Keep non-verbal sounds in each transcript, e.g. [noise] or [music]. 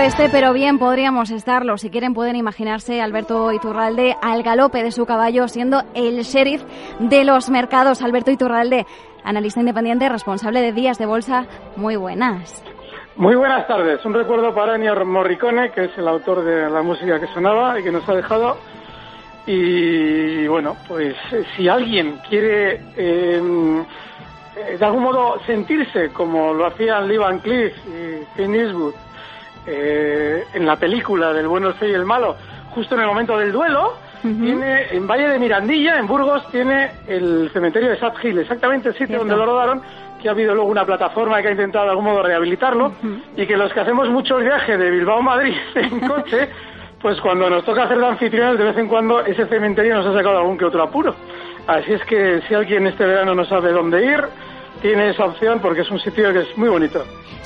el oeste, pero bien podríamos estarlo. Si quieren, pueden imaginarse Alberto Iturralde al galope de su caballo, siendo el sheriff de los mercados. Alberto Iturralde, analista independiente, responsable de días de bolsa. Muy buenas. Muy buenas tardes. Un recuerdo para Ennio Morricone, que es el autor de la música que sonaba y que nos ha dejado. Y bueno, pues eh, si alguien quiere em, eh, de algún modo sentirse como lo hacían Lee Van Cleef y Clint Eastwood eh, en la película del bueno, el feo y el malo, justo en el momento del duelo, tiene en Valle de Mirandilla, en Burgos, tiene el cementerio de Sad Hill, exactamente el sitio donde lo rodaron, que ha habido luego una plataforma que ha intentado de algún modo rehabilitarlo, y que los que hacemos muchos viajes de Bilbao a Madrid [laughs] en coche, pues cuando nos toca hacer de anfitriones, de vez en cuando ese cementerio nos ha sacado algún que otro apuro. Así es que si alguien este verano no sabe dónde ir, tiene esa opción porque es un sitio que es muy bonito.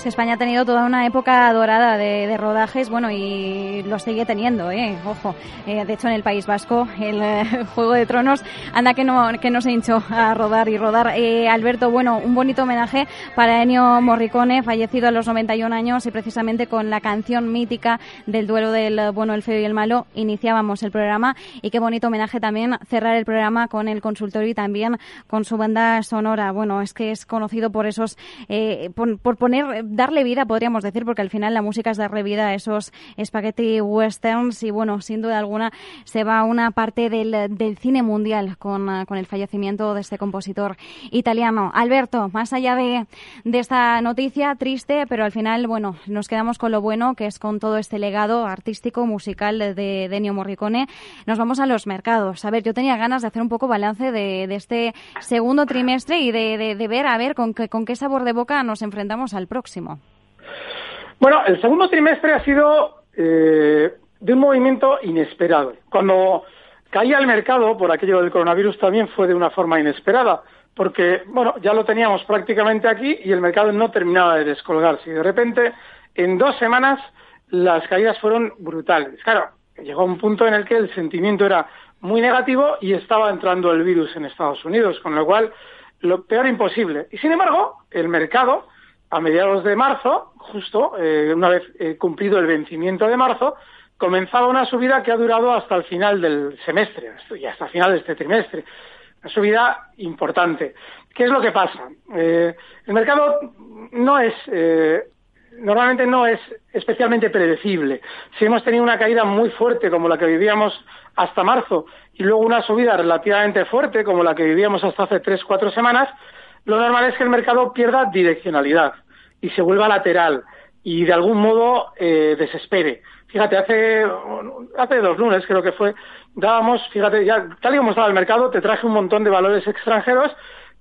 España ha tenido toda una época dorada de, rodajes, bueno, y lo sigue teniendo, ¿eh? Ojo, eh, de hecho en el País Vasco, el eh, [laughs] Juego de Tronos, anda que no, que no se hinchó a rodar y rodar. Eh, Alberto, bueno, un bonito homenaje para Ennio Morricone, fallecido a los 91 años y precisamente con la canción mítica del duelo del bueno, el feo y el malo, iniciábamos el programa y qué bonito homenaje también cerrar el programa con el consultorio y también con su banda sonora. Bueno, es que es conocido por esos, por, por poner darle vida, podríamos decir, porque al final la música es darle vida a esos spaghetti westerns y bueno, sin duda alguna se va una parte del, del cine mundial con, ah, con, el fallecimiento de este compositor italiano. Alberto, más allá de, de esta noticia triste, pero al final, bueno, nos quedamos con lo bueno, que es con todo este legado artístico, musical de, de Morricone. Nos vamos a los mercados. A ver, yo tenía ganas de hacer un poco balance de, de este segundo trimestre y de, de, ver a ver con, con qué sabor de boca nos enfrentamos al próximo. Bueno, el segundo trimestre ha sido eh, de un movimiento inesperado. Cuando caía el mercado por aquello del coronavirus también fue de una forma inesperada, porque, bueno, ya lo teníamos prácticamente aquí y el mercado no terminaba de descolgarse. Y de repente, en dos semanas, las caídas fueron brutales. Claro, llegó un punto en el que el sentimiento era muy negativo y estaba entrando el virus en Estados Unidos, con lo cual lo peor imposible. Y sin embargo, el mercado a mediados de marzo, justo eh, una vez eh, cumplido el vencimiento de marzo, comenzaba una subida que ha durado hasta el final del semestre y hasta el final de este trimestre. subida importante. ¿Qué es lo que pasa? Eh, el mercado no es, normalmente no es especialmente predecible. Si hemos tenido una caída muy fuerte como la que vivíamos hasta marzo y luego una subida relativamente fuerte como la que vivíamos hasta hace tres, cuatro semanas, lo normal es que el mercado pierda direccionalidad y se vuelva lateral y de algún modo eh, desespere. Fíjate, hace, hace dos lunes creo que fue, dábamos, fíjate, ya tal y como estaba el mercado, te traje un montón de valores extranjeros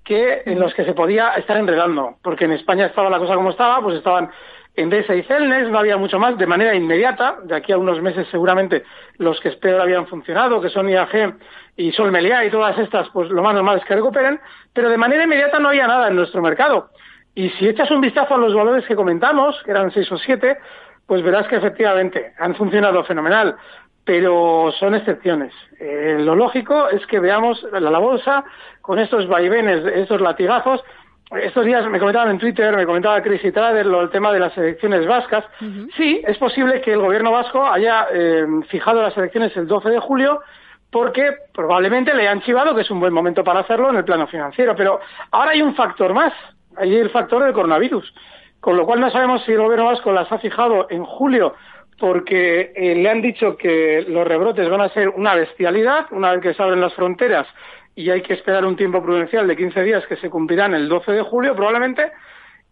que en los que se podía estar enredando, porque en España estaba la cosa como estaba, pues estaban Endesa y Celnes, no había mucho más, de manera inmediata, de aquí a unos meses seguramente los que espero habían funcionado, que son IAG y Sol Meliá y todas estas, pues lo más normal es que recuperen, pero de manera inmediata no había nada en nuestro mercado. Y si echas un vistazo a los valores que comentamos, que eran seis o siete, pues verás que efectivamente han funcionado fenomenal pero son excepciones. Eh, lo lógico es que veamos la, la, bolsa con estos vaivenes, estos latigazos. Estos días me comentaban en Twitter, me comentaba Chris y Trader, lo, el tema de las elecciones vascas. Sí, es posible que el gobierno vasco haya eh, fijado las elecciones el 12 de julio porque probablemente le han chivado que es un buen momento para hacerlo en el plano financiero. Pero ahora hay un factor más, hay el factor del coronavirus. Con lo cual no sabemos si el gobierno vasco las ha fijado en julio porque eh, le han dicho que los rebrotes van a ser una bestialidad una vez que se abren las fronteras y hay que esperar un tiempo prudencial de 15 días que se cumplirán el 12 de julio probablemente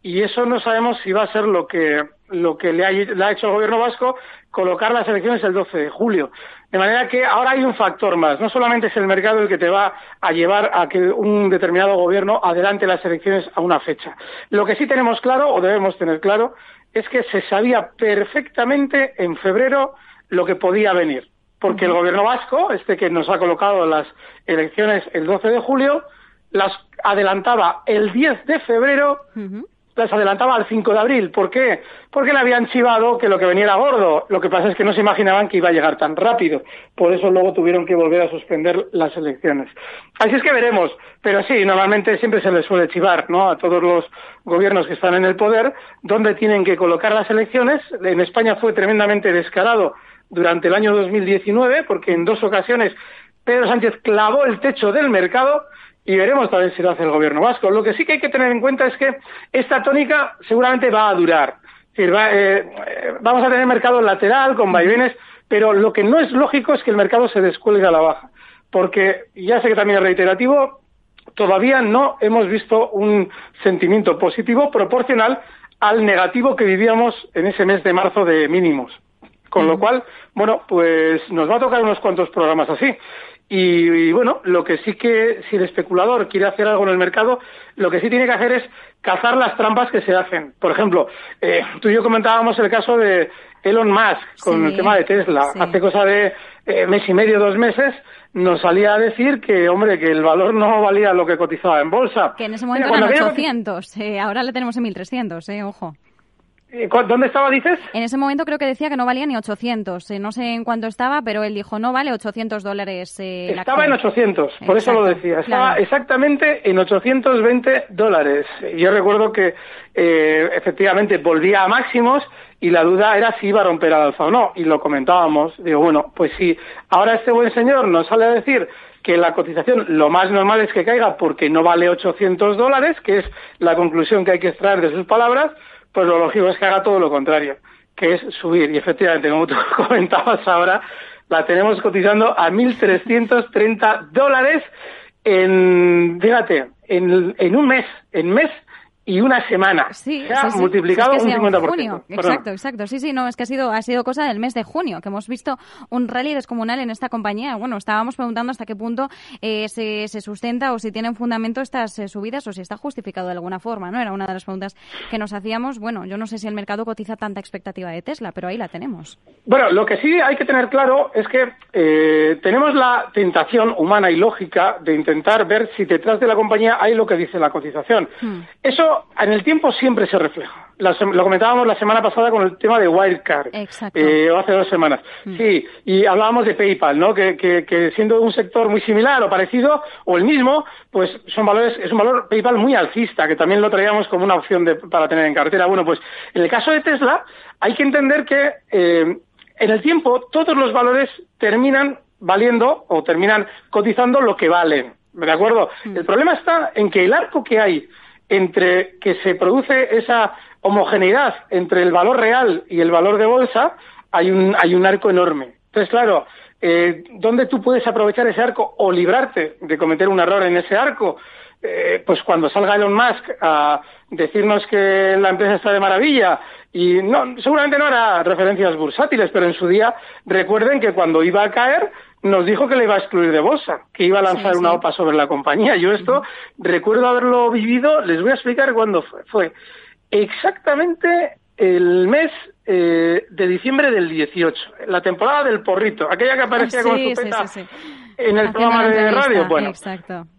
y eso no sabemos si va a ser lo que lo que le ha, le ha hecho el gobierno vasco colocar las elecciones el 12 de julio. De manera que ahora hay un factor más. No solamente es el mercado el que te va a llevar a que un determinado gobierno adelante las elecciones a una fecha. Lo que sí tenemos claro, o debemos tener claro, es que se sabía perfectamente en febrero lo que podía venir. Porque el gobierno vasco, este que nos ha colocado las elecciones el 12 de julio, las adelantaba el 10 de febrero las adelantaba al 5 de abril. ¿Por qué? Porque le habían chivado que lo que venía era gordo. Lo que pasa es que no se imaginaban que iba a llegar tan rápido. Por eso luego tuvieron que volver a suspender las elecciones. Así es que veremos. Pero sí, normalmente siempre se les suele chivar, ¿no? A todos los gobiernos que están en el poder, dónde tienen que colocar las elecciones. En España fue tremendamente descarado durante el año 2019, porque en dos ocasiones Pedro Sánchez clavó el techo del mercado y veremos también si lo hace el gobierno vasco. Lo que sí que hay que tener en cuenta es que esta tónica seguramente va a durar. Es decir, va, eh, vamos a tener mercado lateral con vaivenes, pero lo que no es lógico es que el mercado se descuelgue a la baja. Porque, ya sé que también es reiterativo, todavía no hemos visto un sentimiento positivo proporcional al negativo que vivíamos en ese mes de marzo de mínimos. Con lo cual, bueno, pues nos va a tocar unos cuantos programas así. Y, bueno, lo que sí que, si el especulador quiere hacer algo en el mercado, lo que sí tiene que hacer es cazar las trampas que se hacen. Por ejemplo, eh, tú y yo comentábamos el caso de Elon Musk con el tema de Tesla. Hace cosa de eh, mes y medio, dos meses, nos salía a decir que, hombre, que el valor no valía lo que cotizaba en bolsa. Que en ese momento eran 800, eh, ahora le tenemos en 1300, eh, ojo. ¿Dónde estaba, dices? En ese momento creo que decía que no valía ni 800. Eh, no sé en cuánto estaba, pero él dijo, no vale 800 dólares. Eh, estaba en 800, por eso lo decía. Estaba exactamente en 820 dólares. Yo recuerdo que eh, efectivamente volvía a máximos y la duda era si iba a romper al alza o no. Y lo comentábamos. Digo, bueno, pues si ahora este buen señor nos sale a decir que la cotización lo más normal es que caiga porque no vale 800 dólares, que es la conclusión que hay que extraer de sus palabras, pues lo lógico es que haga todo lo contrario, que es subir. Y efectivamente, como tú [laughs] comentabas ahora, la tenemos cotizando a 1.330 dólares en, fíjate, en, en un mes, en mes y una semana. Sí, se ha multiplicado un 50%. Junio. Exacto, exacto. Sí, sí, no, es que ha sido, ha sido cosa del mes de junio, que hemos visto un rally descomunal en esta compañía. Bueno, estábamos preguntando hasta qué punto eh, se, se, sustenta o si tienen fundamento estas eh, subidas o si está justificado de alguna forma, ¿no? Era una de las preguntas que nos hacíamos. Bueno, yo no sé si el mercado cotiza tanta expectativa de Tesla, pero ahí la tenemos. Bueno, lo que sí hay que tener claro es que eh, tenemos la tentación humana y lógica de intentar ver si detrás de la compañía hay lo que dice la cotización. Hmm. Eso en el tiempo siempre se refleja. lo comentábamos la semana pasada con el tema de Wildcard, eh, o hace dos semanas. Mm. Sí, y hablábamos de PayPal, ¿no? Que, que, siendo un sector muy similar o parecido, o el mismo, pues son valores, es un valor PayPal muy alcista, que también lo traíamos como una opción de, para tener en cartera. Bueno, pues en el caso de Tesla, hay que entender que eh, en el tiempo todos los valores terminan valiendo o terminan cotizando lo que valen. ¿de acuerdo? Mm. El problema está en que el arco que hay entre que se produce esa homogeneidad entre el valor real y el valor de bolsa, hay un, hay un arco enorme. Entonces, claro, eh, ¿dónde tú puedes aprovechar ese arco o librarte de cometer un error en ese arco? Eh, pues cuando salga Elon Musk a decirnos que la empresa está de maravilla y no, seguramente no hará referencias bursátiles, pero en su día recuerden que cuando iba a caer nos dijo que le iba a excluir de bolsa, que iba a lanzar una OPA sobre la compañía. Yo esto recuerdo haberlo vivido, les voy a explicar cuándo fue. Fue exactamente el mes eh, de diciembre del 18, la temporada del porrito, aquella que aparecía con su peta en el programa de radio. Bueno,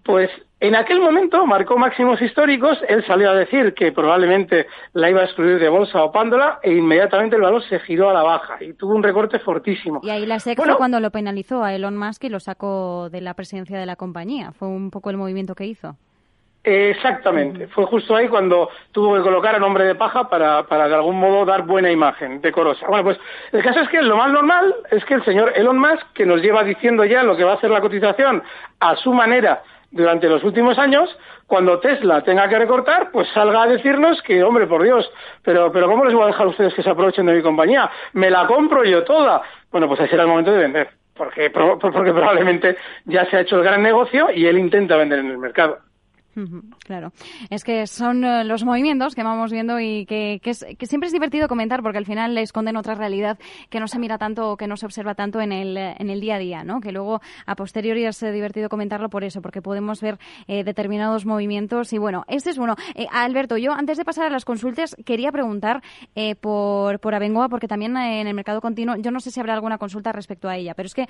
pues en aquel momento marcó máximos históricos, él salió a decir que probablemente la iba a excluir de bolsa o pándola e inmediatamente el valor se giró a la baja y tuvo un recorte fortísimo. Y ahí la SEC fue cuando lo penalizó a Elon Musk y lo sacó de la presidencia de la compañía. Fue un poco el movimiento que hizo. Exactamente, fue justo ahí cuando tuvo que colocar a nombre de paja para, para de algún modo dar buena imagen, decorosa. Bueno, pues el caso es que lo más normal es que el señor Elon Musk, que nos lleva diciendo ya lo que va a hacer la cotización a su manera durante los últimos años, cuando Tesla tenga que recortar, pues salga a decirnos que, hombre, por Dios, pero, pero ¿cómo les voy a dejar a ustedes que se aprovechen de mi compañía? Me la compro yo toda. Bueno, pues ese será el momento de vender, porque, porque probablemente ya se ha hecho el gran negocio y él intenta vender en el mercado. Claro, es que son eh, los movimientos que vamos viendo y que, que, siempre es divertido comentar porque al final esconden otra realidad que no se mira tanto o que no se observa tanto en el, en el día a día, ¿no? Que luego a posteriori es eh, divertido comentarlo por eso, porque podemos ver eh, determinados movimientos y bueno, este es uno. Alberto, yo antes de pasar a las consultas quería preguntar por, por Abengoa porque también en el mercado continuo, yo no sé si habrá alguna consulta respecto a ella, pero es que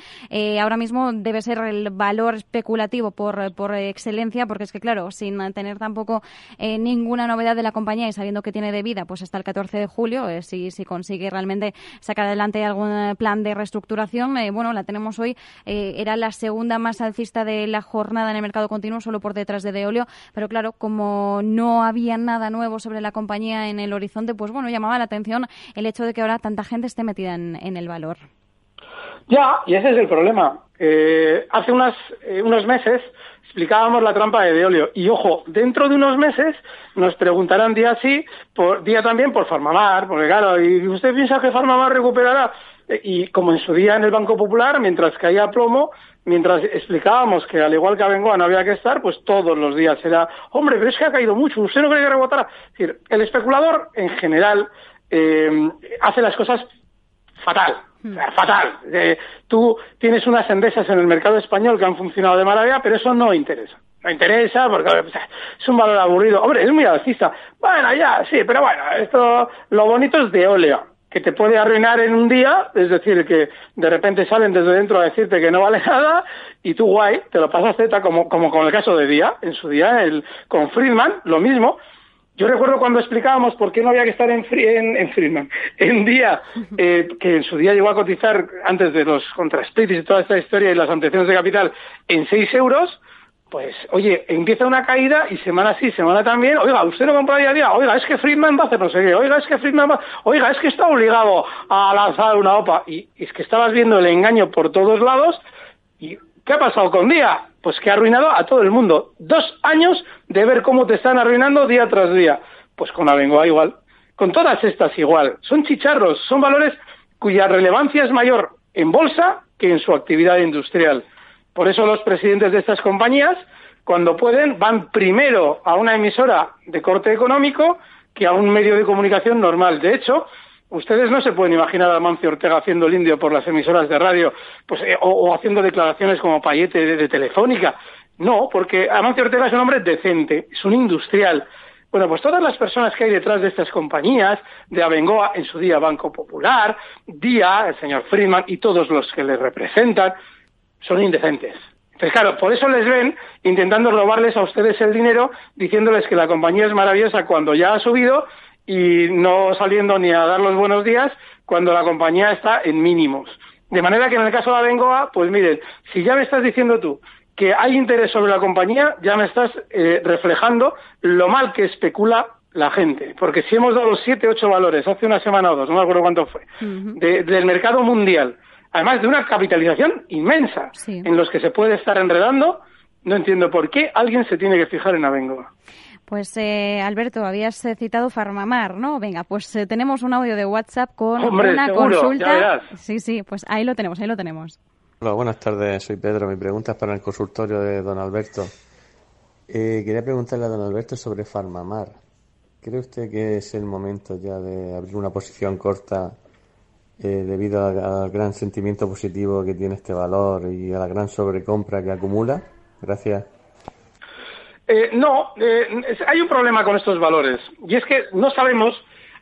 ahora mismo debe ser el valor especulativo por excelencia porque es que claro, sin tener tampoco eh, ninguna novedad de la compañía y sabiendo que tiene de vida pues hasta el 14 de julio, eh, si, si consigue realmente sacar adelante algún eh, plan de reestructuración, bueno, la tenemos hoy, era la segunda más alcista de la jornada en el mercado continuo, solo por detrás de Deolio, pero claro, como no había nada nuevo sobre la compañía en el horizonte, pues bueno, llamaba la atención el hecho de que ahora tanta gente esté metida en, el valor. Ya, y ese es el problema. hace unas, unos meses explicábamos la trampa de Deolio. Y ojo, dentro de unos meses nos preguntarán día sí, por, día también por Farmamar, porque claro, ¿y usted piensa que Farmamar recuperará? Eh, y como en su día en el Banco Popular, mientras caía plomo, mientras explicábamos que al igual que a Bengoa no había que estar, pues todos los días era, hombre, pero es que ha caído mucho, ¿usted no cree que rebotará? Es decir, el especulador en general eh, hace las cosas fatal. Fatal. tú tienes unas endesas en el mercado español que han funcionado de maravilla, pero eso no interesa. No interesa porque es un valor aburrido. Hombre, es muy alcista. Bueno, ya, sí, pero bueno, esto, lo bonito es de óleo, que te puede arruinar en un día, es decir, que de repente salen desde dentro a decirte que no vale [laughs] nada y tú guay, te lo pasas Z como, como con el caso de Día, en su día, el, con Friedman, lo mismo, yo recuerdo cuando explicábamos por qué no había que estar en, en, Friedman, [laughs] en día, eh, que en su día llegó a cotizar antes de los contrasplitis y toda esta historia y las ampliaciones de capital en 6 euros, pues, oye, empieza una caída y semana sí, semana también, oiga, usted no compra día a día, oiga, es que Friedman va a hacer no sé qué, oiga, es que Friedman va, oiga, es que está obligado a lanzar una OPA. Y es que estabas viendo el engaño por todos lados y ¿qué ha pasado con Día? pues que ha arruinado a todo el mundo. Dos años de ver cómo te están arruinando día tras día. Pues con Abengoa igual. Con todas estas igual. Son chicharros, son valores cuya relevancia es mayor en bolsa que en su actividad industrial. Por eso los presidentes de estas compañías, cuando pueden, van primero a una emisora de corte económico que a un medio de comunicación normal. De hecho, Ustedes no se pueden imaginar a Mancio Ortega haciendo el indio por las emisoras de radio pues, eh, o, haciendo declaraciones como Payete de, Telefónica. No, porque Amancio Ortega es un hombre decente, es un industrial. Bueno, pues todas las personas que hay detrás de estas compañías, de Abengoa, en su día Banco Popular, Día, el señor Friedman y todos los que le representan, son indecentes. Entonces, claro, por eso les ven intentando robarles a ustedes el dinero, diciéndoles que la compañía es maravillosa cuando ya ha subido y no saliendo ni a dar los buenos días cuando la compañía está en mínimos. De manera que en el caso de Abengoa, pues miren, si ya me estás diciendo tú que hay interés sobre la compañía, ya me estás eh, reflejando lo mal que especula la gente. Porque si hemos dado siete, ocho valores hace una semana o dos, no me acuerdo cuánto fue, del mercado mundial, además de una capitalización inmensa en los que se puede estar enredando, no entiendo por qué alguien se tiene que fijar en Abengoa. Pues eh, Alberto, habías eh, citado Farmamar, ¿no? Venga, pues eh, tenemos un audio de WhatsApp con una consulta. Sí, sí, pues ahí lo tenemos, ahí lo tenemos. Hola, buenas tardes, soy Pedro. Mi pregunta es para el consultorio de don Alberto. quería preguntarle a don Alberto sobre Farmamar. ¿Cree usted que es el momento ya de abrir una posición corta debido al gran sentimiento positivo que tiene este valor y a la gran sobrecompra que acumula? Gracias. Eh, no, eh, hay un problema con estos valores y es que no sabemos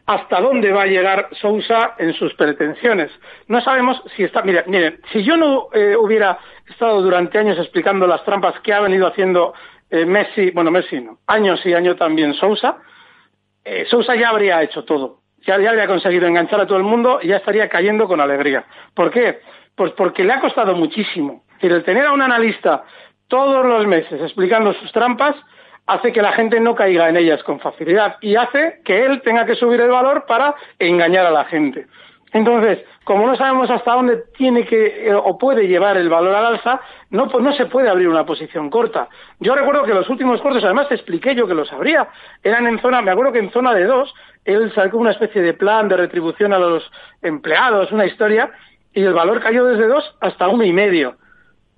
hasta dónde va a llegar Sousa en sus pretensiones. No sabemos si está. Mire, mire si yo no eh, hubiera estado durante años explicando las trampas que ha venido haciendo Messi, bueno, Messi no, años y años también Sousa, Sousa ya habría hecho todo. Ya, ya habría conseguido enganchar a todo el mundo y ya estaría cayendo con alegría. ¿Por qué? Pues porque le ha costado muchísimo. el tener a un analista todos los meses explicando sus trampas hace que la gente no caiga en ellas con facilidad y hace que él tenga que subir el valor para engañar a la gente. Entonces, como no sabemos hasta dónde tiene que eh, o puede llevar el valor al alza, no, pues no se puede abrir una posición corta. Yo recuerdo que los últimos cortes, además expliqué yo que los abría, eran en zona, me acuerdo que en zona de dos, él sacó una especie de plan de retribución a los empleados, una historia, y el valor cayó desde dos hasta uno y medio.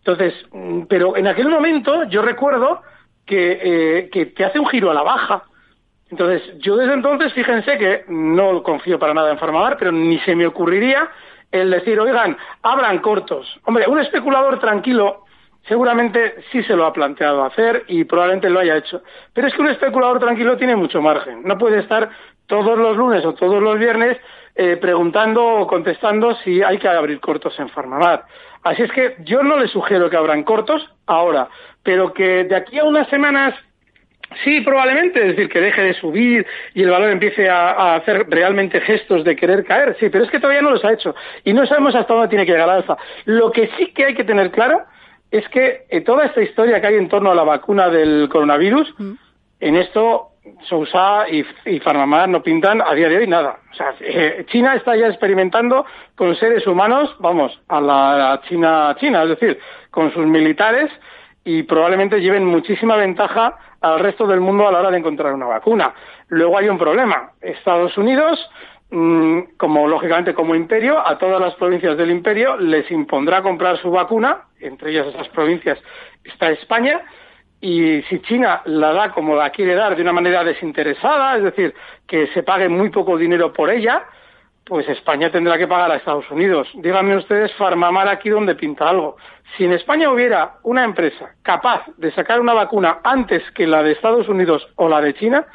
Entonces, mm, pero en aquel momento yo recuerdo que, eh, que, hace un giro a la baja. Entonces, yo desde entonces, fíjense que no confío para nada en Farmamar, pero ni se me ocurriría el decir, oigan, abran cortos. Hombre, un especulador tranquilo seguramente sí se lo ha planteado hacer y probablemente lo haya hecho. Pero es que un especulador tranquilo tiene mucho margen. No puede estar todos los lunes o todos los viernes eh, preguntando o contestando si hay que abrir cortos en Farmamar. Así es que yo no le sugiero que abran cortos ahora, pero que de aquí a unas semanas Sí, probablemente, es decir, que deje de subir y el valor empiece a, hacer realmente gestos de querer caer, sí, pero es que todavía no los ha hecho y no sabemos hasta dónde tiene que llegar la alza. Lo que sí que hay que tener claro es que eh, toda esta historia que hay en torno a la vacuna del coronavirus, mm. en esto Sousa y, y no pintan a día de hoy nada. O sea, eh, China está ya experimentando con seres humanos, vamos, a la China China, es decir, con sus militares y probablemente lleven muchísima ventaja al resto del mundo a la hora de encontrar una vacuna. Luego hay un problema. Estados Unidos, mm, como lógicamente como imperio, a todas las provincias del imperio les impondrá comprar su vacuna, entre ellas esas provincias está España, y si China la da como la quiere dar de una manera desinteresada, es decir, que se pague muy poco dinero por ella, pues España tendrá que pagar a Estados Unidos. Díganme ustedes, Farmamar aquí donde pinta algo. Si en España hubiera una empresa capaz de sacar una vacuna antes que la de Estados Unidos o la de China,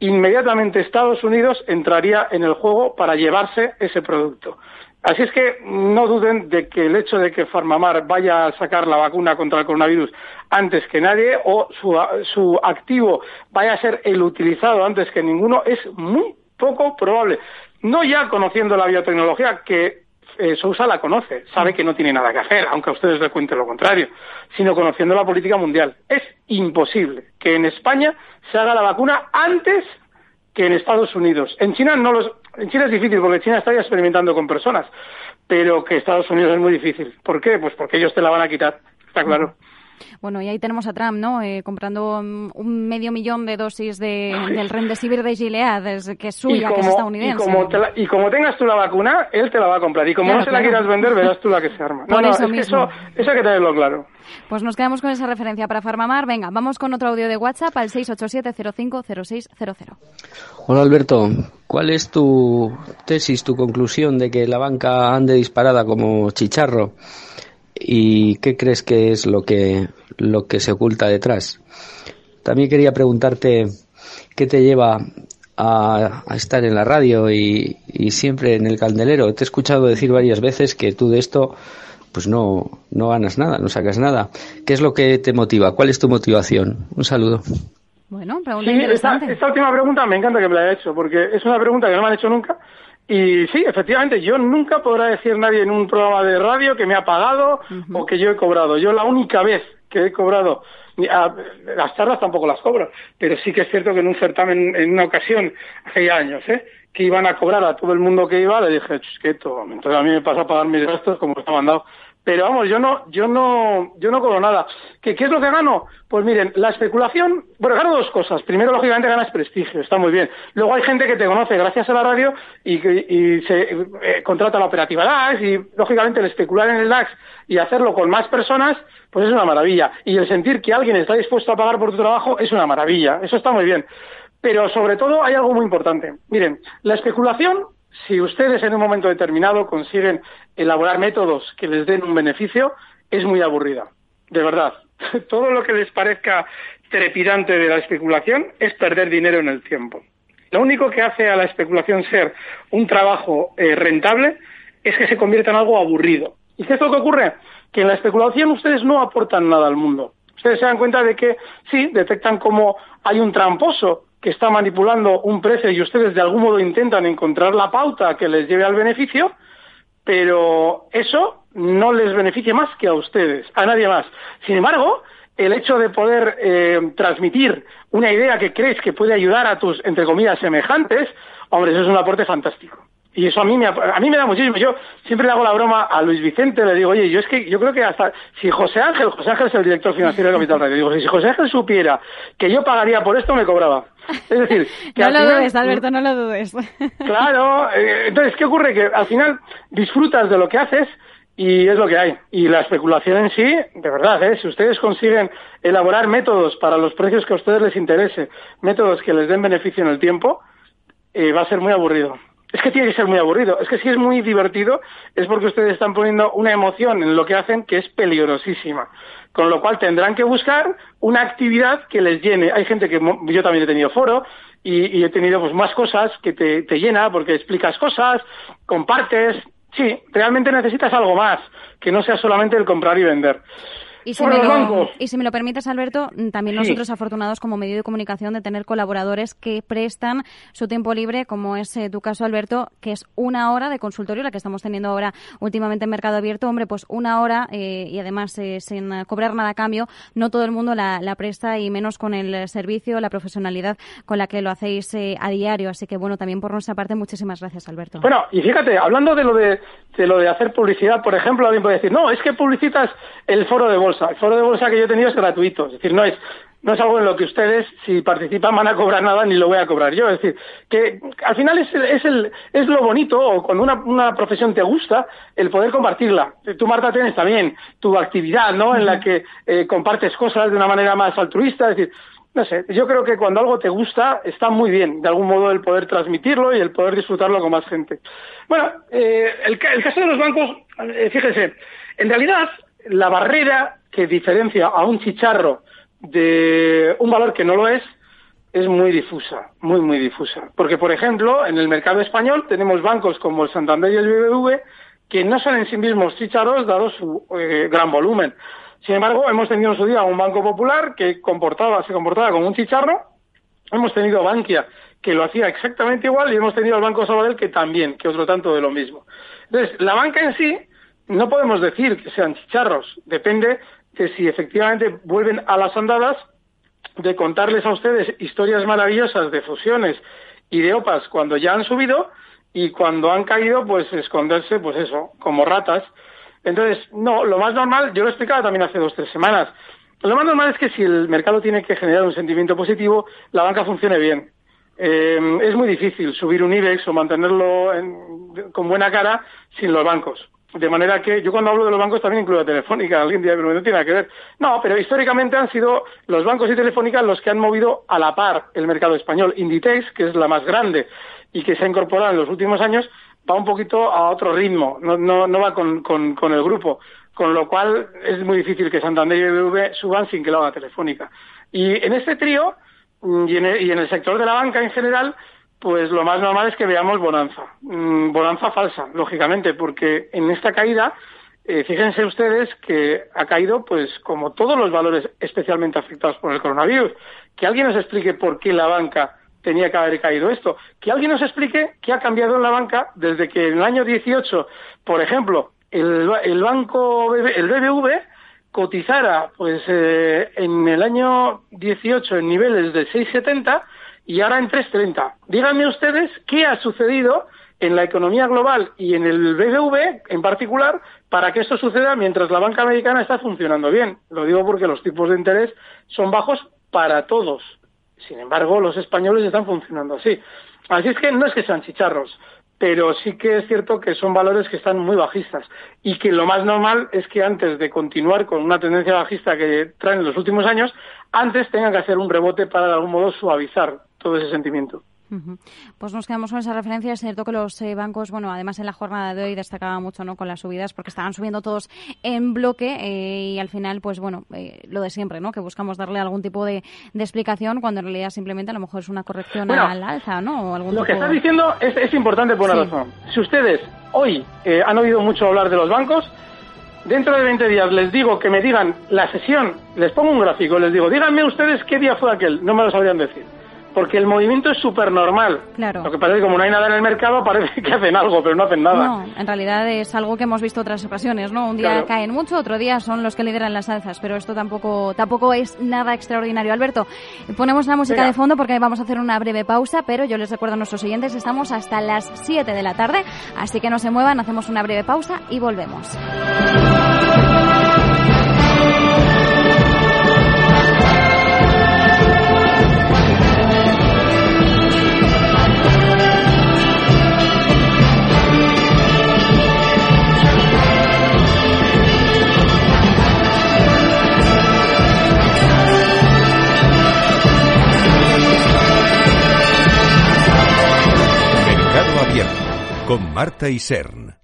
inmediatamente Estados Unidos entraría en el juego para llevarse ese producto. Así es que no duden de que el hecho de que Farmamar vaya a sacar la vacuna contra el coronavirus antes que nadie o su, activo vaya a ser el utilizado antes que ninguno es muy poco probable. No ya conociendo la biotecnología, que eh, Sousa la conoce, sabe que no tiene nada que hacer, aunque a ustedes les cuente lo contrario, sino conociendo la política mundial. Es imposible que en España se haga la vacuna antes que en Estados Unidos. En China no los, en China es difícil porque China está experimentando con personas, pero que Estados Unidos es muy difícil. ¿Por qué? Pues porque ellos te la van a quitar, está claro. Bueno, y ahí tenemos a Trump, ¿no? Eh, comprando un medio millón de dosis de, del Remdesivir de Gilead, que es suya, que es estadounidense. Y como, tengas tú la vacuna, él te la va a comprar. Y como no se la quieras vender, verás tú la que se arma. [laughs] No, eso, eso, eso hay que tenerlo claro. Pues nos quedamos con esa referencia para Farmamar. Venga, vamos con otro audio de WhatsApp al 687-050600. Hola Alberto, ¿cuál es tu tesis, tu conclusión de que la banca ande disparada como chicharro? ¿Y qué crees que es lo que, lo que se oculta detrás? También quería preguntarte qué te lleva a, estar en la radio y, y, siempre en el candelero. Te he escuchado decir varias veces que tú de esto pues no, no ganas nada, no sacas nada. ¿Qué es lo que te motiva? ¿Cuál es tu motivación? Un saludo. Bueno, pregunta interesante. Esta, última pregunta me encanta que me la haya hecho, porque es una pregunta que no me han hecho nunca. Y sí, efectivamente, yo nunca podrá decir nadie en un programa de radio que me ha pagado o que yo he cobrado. Yo la única vez que he cobrado, las charlas tampoco las cobro, pero sí que es cierto que en un certamen, en una ocasión, hace años, ¿eh? que iban a cobrar a todo el mundo que iba, le dije, chusqueto, entonces a mí me pasa a pagar mis gastos como está mandado pero vamos, yo no, yo no, yo no cobro nada. ¿Qué, ¿Qué es lo que gano? Pues miren, la especulación, bueno, gano dos cosas. Primero, lógicamente, ganas prestigio, está muy bien. Luego hay gente que te conoce gracias a la radio y, y se eh, contrata la operativa DAX y, lógicamente, el especular en el DAX y hacerlo con más personas, pues es una maravilla. Y el sentir que alguien está dispuesto a pagar por tu trabajo es una maravilla. Eso está muy bien. Pero sobre todo hay algo muy importante. Miren, la especulación si ustedes en un momento determinado consiguen elaborar métodos que les den un beneficio, es muy aburrida. De verdad. [laughs] Todo lo que les parezca trepidante de la especulación es perder dinero en el tiempo. Lo único que hace a la especulación ser un trabajo eh, rentable es que se convierta en algo aburrido. ¿Y qué es lo que ocurre? Que en la especulación ustedes no aportan nada al mundo. Ustedes se dan cuenta de que sí, detectan cómo hay un tramposo que está manipulando un precio y ustedes de algún modo intentan encontrar la pauta que les lleve al beneficio, pero eso no les beneficia más que a ustedes, a nadie más. Sin embargo, el hecho de poder eh, transmitir una idea que crees que puede ayudar a tus, entre comillas, semejantes, hombre, eso es un aporte fantástico. Y eso a mí me, a mí me da muchísimo. Yo siempre le hago la broma a Luis Vicente, le digo, oye, yo es que yo creo que hasta si José Ángel, José Ángel es el director financiero de Capital Radio, digo, si José Ángel supiera que yo pagaría por esto, me cobraba. Es decir, [laughs] que no lo dudes, Alberto, no lo dudes. [laughs] Claro, eh, entonces, ¿qué ocurre? Que al final disfrutas de lo que haces y es lo que hay. Y la especulación en sí, de verdad, ¿eh? si ustedes consiguen elaborar métodos para los precios que a ustedes les interese, métodos que les den beneficio en el tiempo, eh, va a ser muy aburrido. Es que tiene que ser muy aburrido. Es que si es muy divertido es porque ustedes están poniendo una emoción en lo que hacen que es peligrosísima. Con lo cual tendrán que buscar una actividad que les llene. Hay gente que yo también he tenido foro y, he tenido pues más cosas que te, te llena porque explicas cosas, compartes. Sí, realmente necesitas algo más que no sea solamente el comprar y vender. Y si, me lo, y si me lo permites, Alberto, mm, también nosotros afortunados como medio de comunicación de tener colaboradores que prestan su tiempo libre, como es eh, tu caso, Alberto, que es una hora de consultorio, la que estamos teniendo ahora últimamente en Mercado Abierto. Hombre, pues una hora eh, y además eh, sin cobrar nada a cambio, no todo el mundo la, presta y menos con el servicio, la profesionalidad con la que lo hacéis a diario. Así que, bueno, también por nuestra parte, muchísimas gracias, Alberto. Bueno, y fíjate, hablando de lo de, de lo de hacer publicidad, por ejemplo, alguien puede decir, no, es que publicitas el foro de bolsa el foro de bolsa que yo he tenido es gratuito, es decir, no es no es algo en lo que ustedes, si participan, van a cobrar nada ni lo voy a cobrar yo. Es decir, que al final es, es, el, es lo bonito, o cuando una, una profesión te gusta, el poder compartirla. Tú, Marta, tienes también tu actividad, ¿no? En la que eh, compartes cosas de una manera más altruista. Es decir, no sé, yo creo que cuando algo te gusta, está muy bien, de algún modo, el poder transmitirlo y el poder disfrutarlo con más gente. Bueno, eh, el, el, caso de los bancos, eh, fíjese, en realidad, la barrera que diferencia a un chicharro de un valor que no lo es, es muy difusa, muy, muy difusa. Porque, por ejemplo, en el mercado español tenemos bancos como el Santander y el BBV que no son en sí mismos chicharros dado su eh, gran volumen. Sin embargo, hemos tenido en su día un banco popular que comportaba, se comportaba como un chicharro, hemos tenido Bankia que lo hacía exactamente igual y hemos tenido al Banco Sabadell que también, que otro tanto de lo mismo. Entonces, la banca en sí no podemos decir que sean chicharros, depende de si efectivamente vuelven a las andadas de contarles a ustedes historias maravillosas de fusiones y de OPAs cuando ya han subido y cuando han caído, pues esconderse, pues eso, como ratas. Entonces, no, lo más normal, yo lo explicaba también hace dos, tres semanas, lo más normal es que si el mercado tiene que generar un sentimiento positivo, la banca funcione bien. Eh, es muy difícil subir un IBEX o mantenerlo con buena cara sin los bancos. De manera que yo cuando hablo de los bancos también incluyo a Telefónica, alguien dirá, pero no tiene nada que ver. No, pero históricamente han sido los bancos y Telefónica los que han movido a la par el mercado español. Inditex, que es la más grande y que se ha incorporado en los últimos años, va un poquito a otro ritmo, no, no, no va con, con, con, el grupo, con lo cual es muy difícil que Santander y BBV suban sin que lo haga Telefónica. Y en este trío, mm, y en y en el sector de la banca en general, pues lo más normal es que veamos bonanza. Mm, bonanza falsa, lógicamente, porque en esta caída, eh, fíjense ustedes que ha caído, pues como todos los valores especialmente afectados por el coronavirus. Que alguien nos explique por qué la banca tenía que haber caído esto. Que alguien nos explique qué ha cambiado en la banca desde que en el año 18, por ejemplo, el, banco, el BBV, cotizara pues eh, en el año 18 en niveles de 670 y ahora en 3.30. Díganme ustedes qué ha sucedido en la economía global y en el BBV en particular para que esto suceda mientras la banca americana está funcionando bien. Lo digo porque los tipos de interés son bajos para todos. Sin embargo, los españoles están funcionando así. Así es que no es que sean chicharros, pero sí que es cierto que son valores que están muy bajistas y que lo más normal es que antes de continuar con una tendencia bajista que traen en los últimos años, antes tengan que hacer un rebote para de algún modo suavizar todo ese sentimiento. Pues nos quedamos con esa referencia. Es cierto que los eh, bancos, bueno, además en la jornada de hoy destacaba mucho ¿no? con las subidas porque estaban subiendo todos en bloque eh, y al final, pues bueno, eh, lo de siempre, ¿no? Que buscamos darle algún tipo de, explicación cuando en realidad simplemente a lo mejor es una corrección al alza, ¿no? lo que estás diciendo es, importante por una razón. Si ustedes hoy han oído mucho hablar de los bancos, dentro de 20 días les digo que me digan la sesión, les pongo un gráfico, les digo, díganme ustedes qué día fue aquel, no me lo sabrían decir porque el movimiento es súper normal. Claro. Lo que parece que como no hay nada en el mercado, [laughs] parece que hacen algo, pero no hacen nada. No, en realidad es algo que hemos visto otras ocasiones, ¿no? Un día caen mucho, otro día son los que lideran las alzas, pero esto tampoco, tampoco es nada extraordinario. Alberto, ponemos la música de fondo porque vamos a hacer una breve pausa, pero yo les recuerdo a nuestros oyentes, estamos hasta las 7 de la tarde, así que no se muevan, hacemos una breve pausa y volvemos. Con Marta y Cern.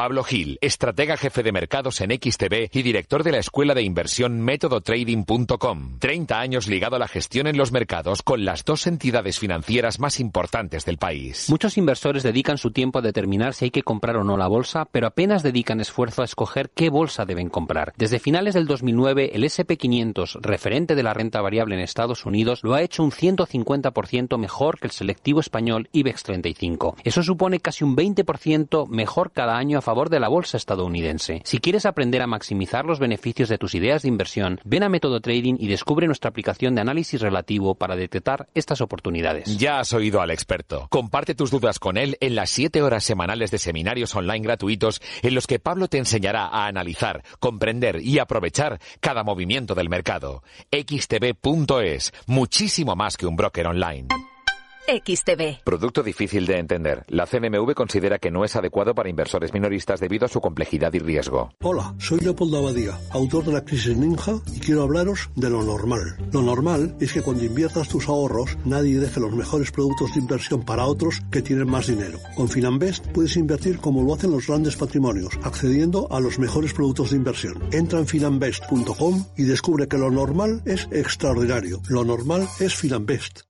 Pablo Gil, estratega jefe de mercados en XTB y director de la escuela de inversión métodotrading.com. 30 años ligado a la gestión en los mercados con las dos entidades financieras más importantes del país. Muchos inversores dedican su tiempo a determinar si hay que comprar o no la bolsa, pero apenas dedican esfuerzo a escoger qué bolsa deben comprar. Desde finales del 2009, el SP500, referente de la renta variable en Estados Unidos, lo ha hecho un 150% mejor que el selectivo español IBEX 35. Eso supone casi un 20% mejor cada año a favor de la bolsa estadounidense. Si quieres aprender a maximizar los beneficios de tus ideas de inversión, ven a Método Trading y descubre nuestra aplicación de análisis relativo para detectar estas oportunidades. Ya has oído al experto. Comparte tus dudas con él en las 7 horas semanales de seminarios online gratuitos en los que Pablo te enseñará a analizar, comprender y aprovechar cada movimiento del mercado. xtb.es, muchísimo más que un broker online. XTV. Producto difícil de entender. La CNMV considera que no es adecuado para inversores minoristas debido a su complejidad y riesgo. Hola, soy Leopoldo Abadía, autor de la crisis ninja y quiero hablaros de lo normal. Lo normal es que cuando inviertas tus ahorros nadie deje los mejores productos de inversión para otros que tienen más dinero. Con Finanbest puedes invertir como lo hacen los grandes patrimonios, accediendo a los mejores productos de inversión. Entra en finanbest.com y descubre que lo normal es extraordinario. Lo normal es Finanbest.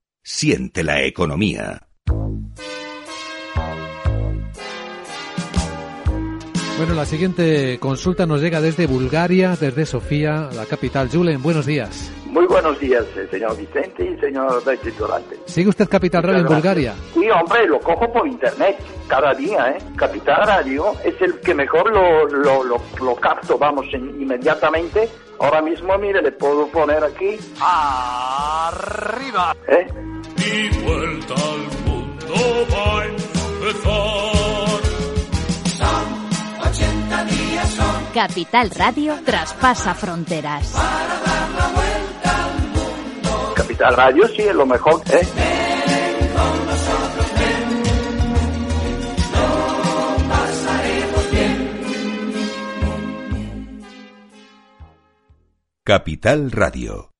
Siente la economía. Bueno, la siguiente consulta nos llega desde Bulgaria, desde Sofía, la capital. Julen, buenos días. Muy buenos días, eh, señor Vicente y señor Durante. ¿Sigue usted Capital Radio en Bulgaria? Sí, hombre, lo cojo por internet cada día, ¿eh? Capital Radio es el que mejor lo, lo, lo, lo capto, vamos, en- inmediatamente. Ahora mismo, mire, le puedo poner aquí. ¡Arriba! ¿Eh? Y vuelta al mundo va a empezar. Son 80 días, son Capital Radio traspasa fronteras. Capital Radio sí es lo mejor, ¿eh? Capital Radio.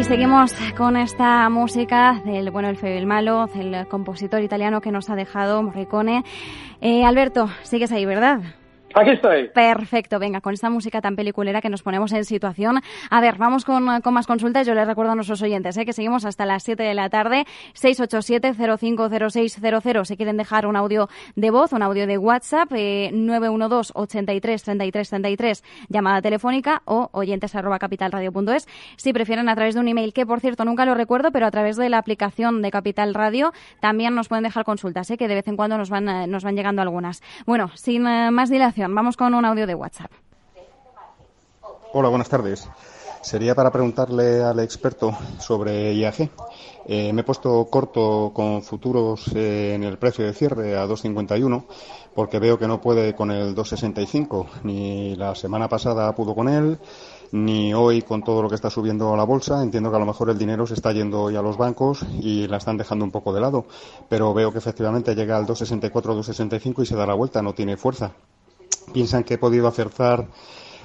Y seguimos con esta música del bueno, el feo y el malo, del compositor italiano que nos ha dejado Morricone. Eh, Alberto, sigues ahí, ¿verdad? Aquí estoy. Perfecto, venga, con esta música tan peliculera que nos ponemos en situación. A ver, vamos con, más consultas. Yo les recuerdo a nuestros oyentes ¿eh? que seguimos hasta las 7 de la tarde, 687-050600. Si quieren dejar un audio de voz, un audio de WhatsApp, eh, 912-83-33-33, llamada telefónica o oyentes arroba capitalradio.es. Si prefieren a través de un email, que por cierto nunca lo recuerdo, pero a través de la aplicación de Capital Radio también nos pueden dejar consultas, ¿eh? que de vez en cuando nos van, eh, llegando algunas. Bueno, sin eh, más dilación, vamos con un audio de WhatsApp. Hola, buenas tardes. Sería para preguntarle al experto sobre IAG. Eh, me he puesto corto con futuros eh, en el precio de cierre a 2.51 porque veo que no puede con el 2.65. Ni la semana pasada pudo con él, ni hoy con todo lo que está subiendo la bolsa. Entiendo que a lo mejor el dinero se está yendo hoy a los bancos y la están dejando un poco de lado. Pero veo que efectivamente llega al 2.64, 2.65 y se da la vuelta, no tiene fuerza. ¿Piensan que he podido acertar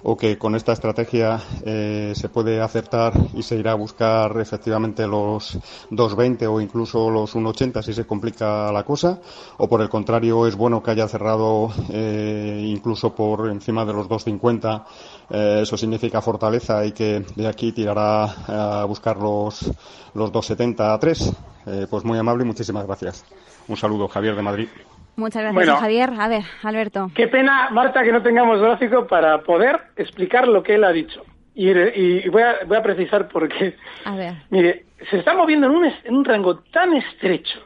o que con esta estrategia eh, se puede acertar y se irá a buscar efectivamente los 2.20 o incluso los 1.80 si se complica la cosa? ¿O por el contrario es bueno que haya cerrado eh, incluso por encima de los 2.50? Eh, eso significa fortaleza y que de aquí tirará a buscar los, los 2.70 a 3. Eh, pues muy amable y muchísimas gracias. Un saludo, Javier de Madrid. Muchas gracias, Bueno. Javier. A ver, Alberto. Qué pena, Marta, que no tengamos gráfico para poder explicar lo que él ha dicho. Y, y voy, a, voy a precisar por qué. A ver. Mire, se está moviendo en un, en un rango tan estrecho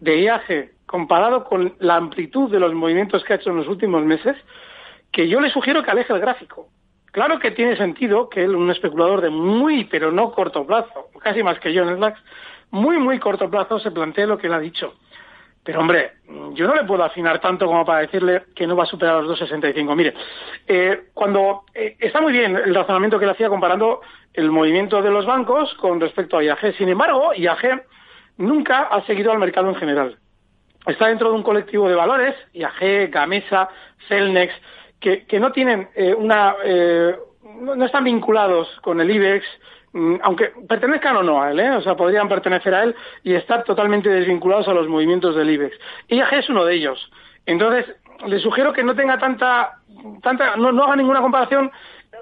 de IAG comparado con la amplitud de los movimientos que ha hecho en los últimos meses que yo le sugiero que aleje el gráfico. Claro que tiene sentido que él, un especulador de muy, pero no corto plazo, casi más que yo en el DAX, muy, muy corto plazo se plantee lo que él ha dicho. Pero hombre, yo no le puedo afinar tanto como para decirle que no va a superar los 2,65. Mire, eh, cuando eh, está muy bien el razonamiento que él hacía comparando el movimiento de los bancos con respecto a IAG. Sin embargo, IAG nunca ha seguido al mercado en general. Está dentro de un colectivo de valores, IAG, Gamesa, Celnex, que, que no tienen eh, una, eh, no, están vinculados con el IBEX, aunque pertenezcan o no a él, ¿eh? o sea, podrían pertenecer a él y estar totalmente desvinculados a los movimientos del IBEX. IAG es uno de ellos. Entonces, le sugiero que no tenga tanta, tanta, no, no haga ninguna comparación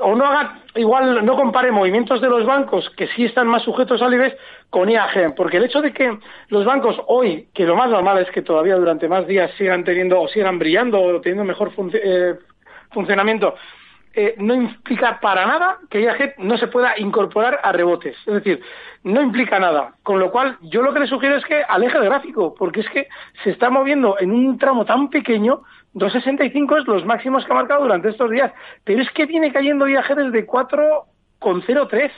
o no haga, igual no compare movimientos de los bancos que sí están más sujetos al IBEX con IAG, porque el hecho de que los bancos hoy, que lo más normal es que todavía durante más días sigan teniendo o sigan brillando o teniendo mejor eh, funcionamiento, eh, no implica para nada que IAG no se pueda incorporar a rebotes. Es decir, no implica nada. Con lo cual, yo lo que le sugiero es que aleje el gráfico, porque es que se está moviendo en un tramo tan pequeño, 2,65 es los máximos que ha marcado durante estos días. Pero es que viene cayendo IAG desde 4,03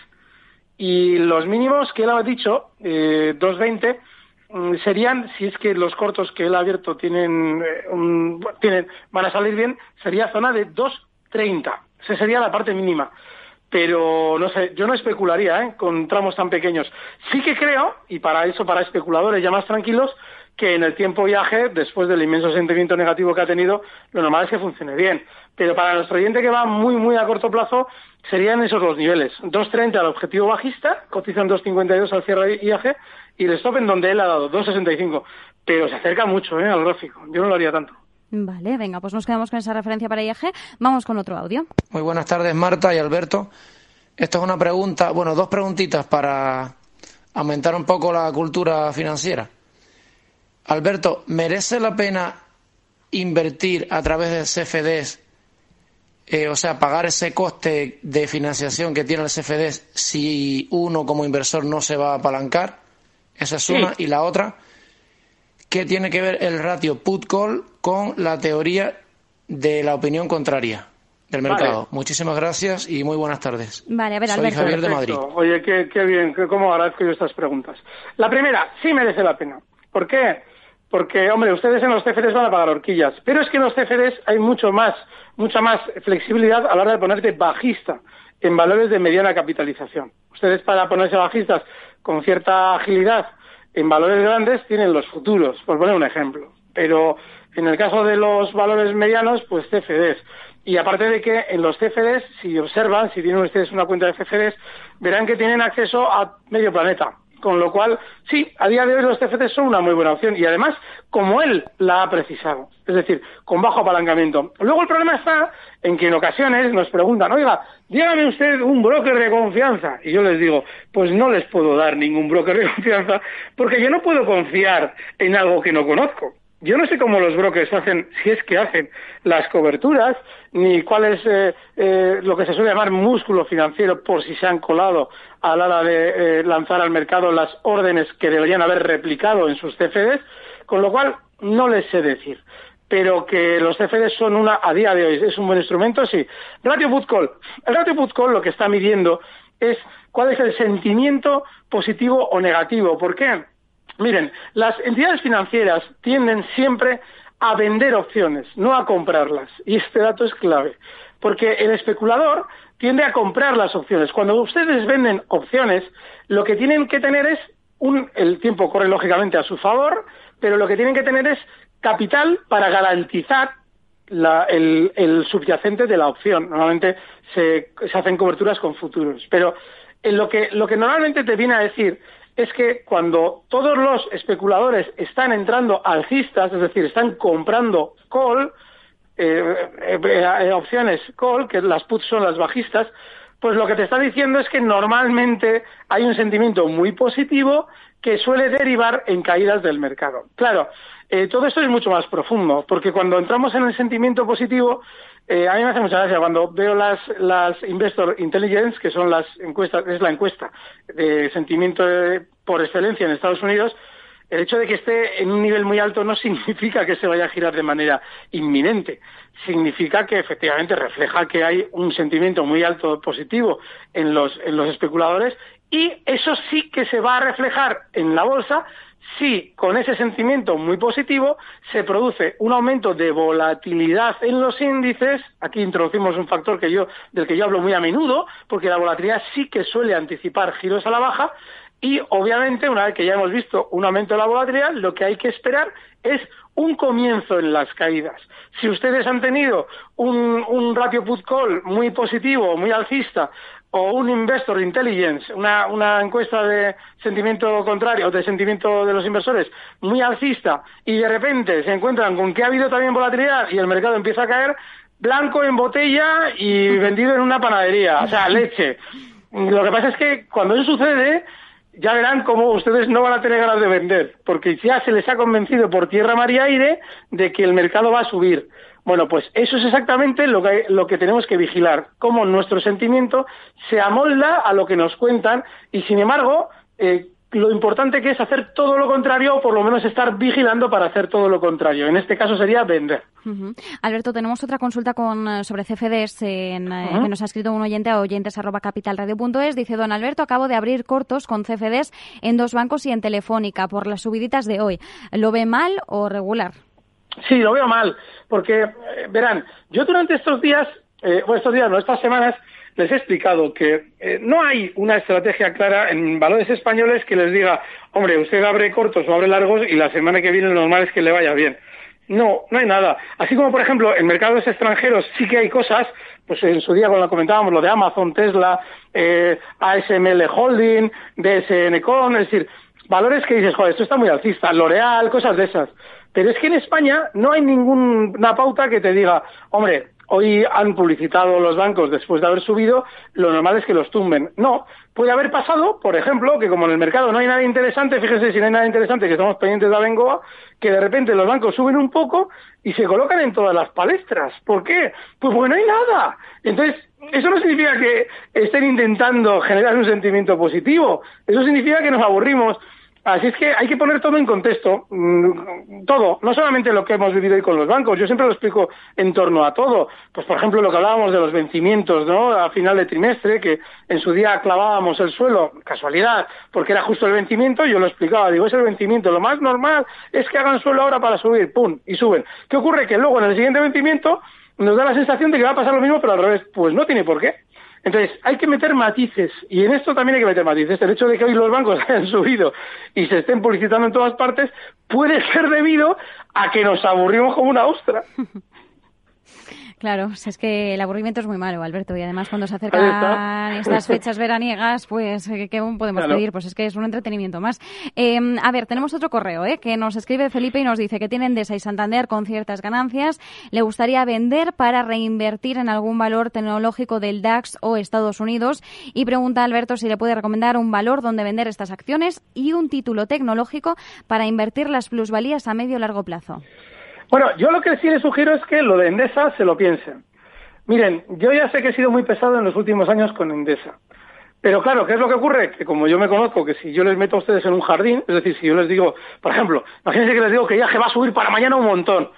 y los mínimos que él ha dicho, eh, 2,20, mm, serían, si es que los cortos que él ha abierto tienen, eh, tienen van a salir bien, sería zona de 2,30. Esa sería la parte mínima. pero no sé, yo no especularía ¿eh? con tramos tan pequeños. Sí que creo, y para eso, para especuladores ya más tranquilos, que en el tiempo viaje, después del inmenso sentimiento negativo que ha tenido, lo normal es que funcione bien. Pero para nuestro oyente que va muy, muy a corto plazo, serían esos los niveles. 2.30 al objetivo bajista, cotizan 2.52 al cierre IAG, y el stop en donde él ha dado, 2.65. Pero se acerca mucho ¿eh? al gráfico. Yo no lo haría tanto. Vale, venga, pues nos quedamos con esa referencia para IAG. Vamos con otro audio. Muy buenas tardes, Marta y Alberto. Esto es una pregunta, bueno, dos preguntitas para aumentar un poco la cultura financiera. Alberto, ¿merece la pena invertir a través de CFDs, eh, o sea, pagar ese coste de financiación que tiene el CFDs si uno como inversor no se va a apalancar? Esa es una. Y la otra, ¿qué tiene que ver el ratio put-call con la teoría de la opinión contraria? del mercado. Muchísimas gracias y muy buenas tardes. Vale, a ver, Soy Javier de Madrid. Oye, qué, qué bien, qué, cómo agradezco yo estas preguntas. La primera, sí merece la pena. ¿Por qué? Porque, hombre, ustedes en los CFDs van a pagar horquillas, pero es que en los CFDs hay mucho más, mucha más flexibilidad a la hora de ponerte bajista en valores de mediana capitalización. Ustedes para ponerse bajistas con cierta agilidad en valores grandes tienen los futuros, por poner un ejemplo. Pero en el caso de los valores medianos, pues CFDs. Y aparte de que en los CFDs, si observan, si tienen ustedes una cuenta de CFDs, verán que tienen acceso a medio planeta. Con lo cual, sí, a día de hoy los CFDs son una muy buena opción y además, como él la ha precisado, es decir, con bajo apalancamiento. Luego el problema está en que en ocasiones nos preguntan, oiga, dígame usted un broker de confianza. Y yo les digo, pues no les puedo dar ningún broker de confianza porque yo no puedo confiar en algo que no conozco. Yo no sé cómo los brokers hacen, si es que hacen las coberturas, ni cuál es eh, eh, lo que se suele llamar músculo financiero por si se han colado a la hora de eh, lanzar al mercado las órdenes que deberían haber replicado en sus CFDs, con lo cual no les sé decir. Pero que los CFDs son una, a día de hoy, es un buen instrumento, sí. Ratio put call. El ratio put lo que está midiendo es cuál es el sentimiento positivo o negativo. ¿Por qué? Miren, las entidades financieras tienden siempre a vender opciones, no a comprarlas. Y este dato es clave, porque el especulador tiende a comprar las opciones. Cuando ustedes venden opciones, lo que tienen que tener es un, el tiempo corre lógicamente a su favor, pero lo que tienen que tener es capital para garantizar el, subyacente de la opción. Normalmente se, se hacen coberturas con futuros. Pero en lo, que, lo que normalmente te viene a decir es que cuando todos los especuladores están entrando alcistas, es decir, están comprando call, eh, eh, eh, opciones call, que las puts son las bajistas, pues lo que te está diciendo es que normalmente hay un sentimiento muy positivo que suele derivar en caídas del mercado. Claro, todo esto es mucho más profundo, porque cuando entramos en el sentimiento positivo, eh, a mí me hace mucha gracia cuando veo las, las Investor Intelligence, que son las encuestas, es la encuesta de sentimiento por excelencia en Estados Unidos, el hecho de que esté en un nivel muy alto no [laughs] significa que se vaya a girar de manera inminente. Significa que efectivamente refleja que hay un sentimiento muy alto positivo en los, en los especuladores y eso sí que se va a reflejar en la bolsa si con ese sentimiento muy positivo se produce un aumento de volatilidad en los índices, aquí introducimos un factor que yo, del que yo hablo muy a menudo, porque la volatilidad sí que suele anticipar giros a la baja, y obviamente, una vez que ya hemos visto un aumento de la volatilidad, lo que hay que esperar es un comienzo en las caídas. Si ustedes han tenido un, un ratio put call muy positivo, muy alcista, o un Investor Intelligence, una, una encuesta de sentimiento contrario, de sentimiento de los inversores, muy alcista, y de repente se encuentran con que ha habido también volatilidad y el mercado empieza a caer, blanco en botella y [laughs] vendido en una panadería, o sea, leche. [laughs] Lo que pasa es que cuando eso sucede, ya verán cómo ustedes no van a tener ganas de vender, porque ya se les ha convencido por tierra, mar y aire de que el mercado va a subir. Bueno, pues eso es exactamente lo que, lo que tenemos que vigilar, cómo nuestro sentimiento se amolda a lo que nos cuentan y, sin embargo, eh, lo importante que es hacer todo lo contrario o por lo menos estar vigilando para hacer todo lo contrario. En este caso sería vender. Alberto, tenemos otra consulta con, eh, sobre CFDs en, eh, que nos ha escrito un oyente a oyentes.capitalradio.es. Dice, don Alberto, acabo de abrir cortos con CFDs en dos bancos y en Telefónica por las subiditas de hoy. ¿Lo ve mal o regular? Sí, lo veo mal, porque, eh, verán, yo durante estos días eh, bueno, estos días, no, estas semanas, les he explicado que eh, no hay una estrategia clara en valores españoles que les diga, hombre, usted abre cortos o abre largos y la semana que viene lo normal es que le vaya bien. No, no hay nada. Así como, por ejemplo, en mercados extranjeros sí que hay cosas, pues en su día cuando comentábamos lo de Amazon, Tesla, eh, ASML Holding, DSN Con, es decir, valores que dices, joder, esto está muy alcista, L'Oreal, cosas de esas. Pero es que en España no hay ninguna pauta que te diga, hombre, hoy han publicitado los bancos después de haber subido, lo normal es que los tumben. No, puede haber pasado, por ejemplo, que como en el mercado no hay nada interesante, fíjese si no hay nada interesante, que estamos pendientes de Abengoa, que de repente los bancos suben un poco y se colocan en todas las palestras. ¿Por qué? Pues porque no hay nada. Entonces, eso no significa que estén intentando generar un sentimiento positivo. Eso significa que nos aburrimos Así es que hay que poner todo en contexto, mm, todo, no solamente lo que hemos vivido hoy con los bancos, yo siempre lo explico en torno a todo. Pues, por ejemplo, lo que hablábamos de los vencimientos, ¿no? A final de trimestre, que en su día clavábamos el suelo, casualidad, porque era justo el vencimiento, yo lo explicaba, digo, es el vencimiento, lo más normal es que hagan suelo ahora para subir, pum, y suben. ¿Qué ocurre? Que luego en el siguiente vencimiento nos da la sensación de que va a pasar lo mismo, pero al revés. Pues no tiene por qué. Entonces, hay que meter matices, y en esto también hay que meter matices. El hecho de que hoy los bancos [laughs] hayan subido y se estén publicitando en todas partes puede ser debido a que nos aburrimos como una ostra. [laughs] Claro, es que el aburrimiento es muy malo, Alberto, y además cuando se acercan estas fechas veraniegas, pues, ¿qué podemos pedir? Pues es que es un entretenimiento más. Em, a ver, tenemos otro correo, ¿eh? Que nos escribe Felipe y nos dice que tienen Endesa y Santander con ciertas ganancias, le gustaría vender para reinvertir en algún valor tecnológico del DAX o Estados Unidos y pregunta a Alberto si le puede recomendar un valor donde vender estas acciones y un título tecnológico para invertir las plusvalías a medio o largo plazo. Bueno, yo lo que sí les sugiero es que lo de Endesa se lo piensen. Miren, yo ya sé que he sido muy pesado en los últimos años con Endesa. Pero claro, ¿qué es lo que ocurre? Que como yo me conozco, que si yo les meto a ustedes en un jardín, es decir, si yo les digo, por ejemplo, imagínense que les digo que ya va a subir para mañana un montón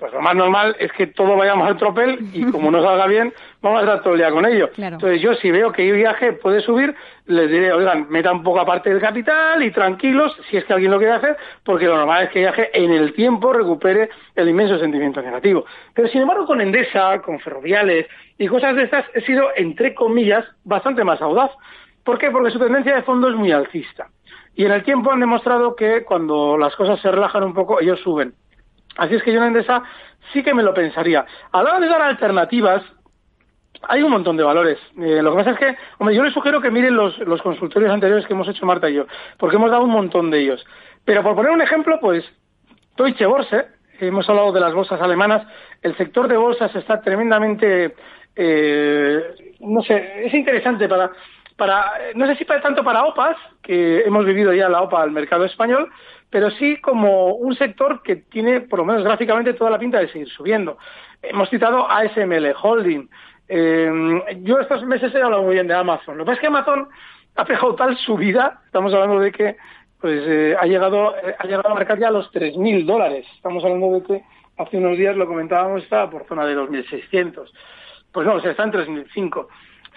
pues lo más normal es que todo vayamos al tropel y como no salga bien, vamos a estar todo el día con ello. Entonces yo si veo que el viaje puede subir, les diré, oigan, metan poca parte del capital y tranquilos, si es que alguien lo quiere hacer, porque lo normal es que el viaje en el tiempo recupere el inmenso sentimiento negativo. Pero sin embargo con Endesa, con Ferroviales y cosas de estas he sido, entre comillas, bastante más audaz. ¿Por qué? Porque su tendencia de fondo es muy alcista. Y en el tiempo han demostrado que cuando las cosas se relajan un poco, ellos suben. Así es que yo en Endesa sí que me lo pensaría. A la hora de dar alternativas, hay un montón de valores. Eh, lo que pasa es que, hombre, yo les sugiero que miren los, los consultorios anteriores que hemos hecho Marta y yo, porque hemos dado un montón de ellos. Pero por poner un ejemplo, pues Deutsche Börse, hemos hablado de las bolsas alemanas, el sector de bolsas está tremendamente, eh, no sé, es interesante para, para, no sé si para tanto para OPAs, que hemos vivido ya la OPA al mercado español, pero sí como un sector que tiene, por lo menos gráficamente, toda la pinta de seguir subiendo. Hemos citado ASML Holding. Eh, yo estos meses he hablado muy bien de Amazon. Lo que pasa es que Amazon ha pegado tal subida, estamos hablando de que pues eh, ha llegado eh, ha llegado a marcar ya los 3.000 dólares. Estamos hablando de que hace unos días lo comentábamos estaba por zona de 2.600. Pues no, o sea, está en 3.005.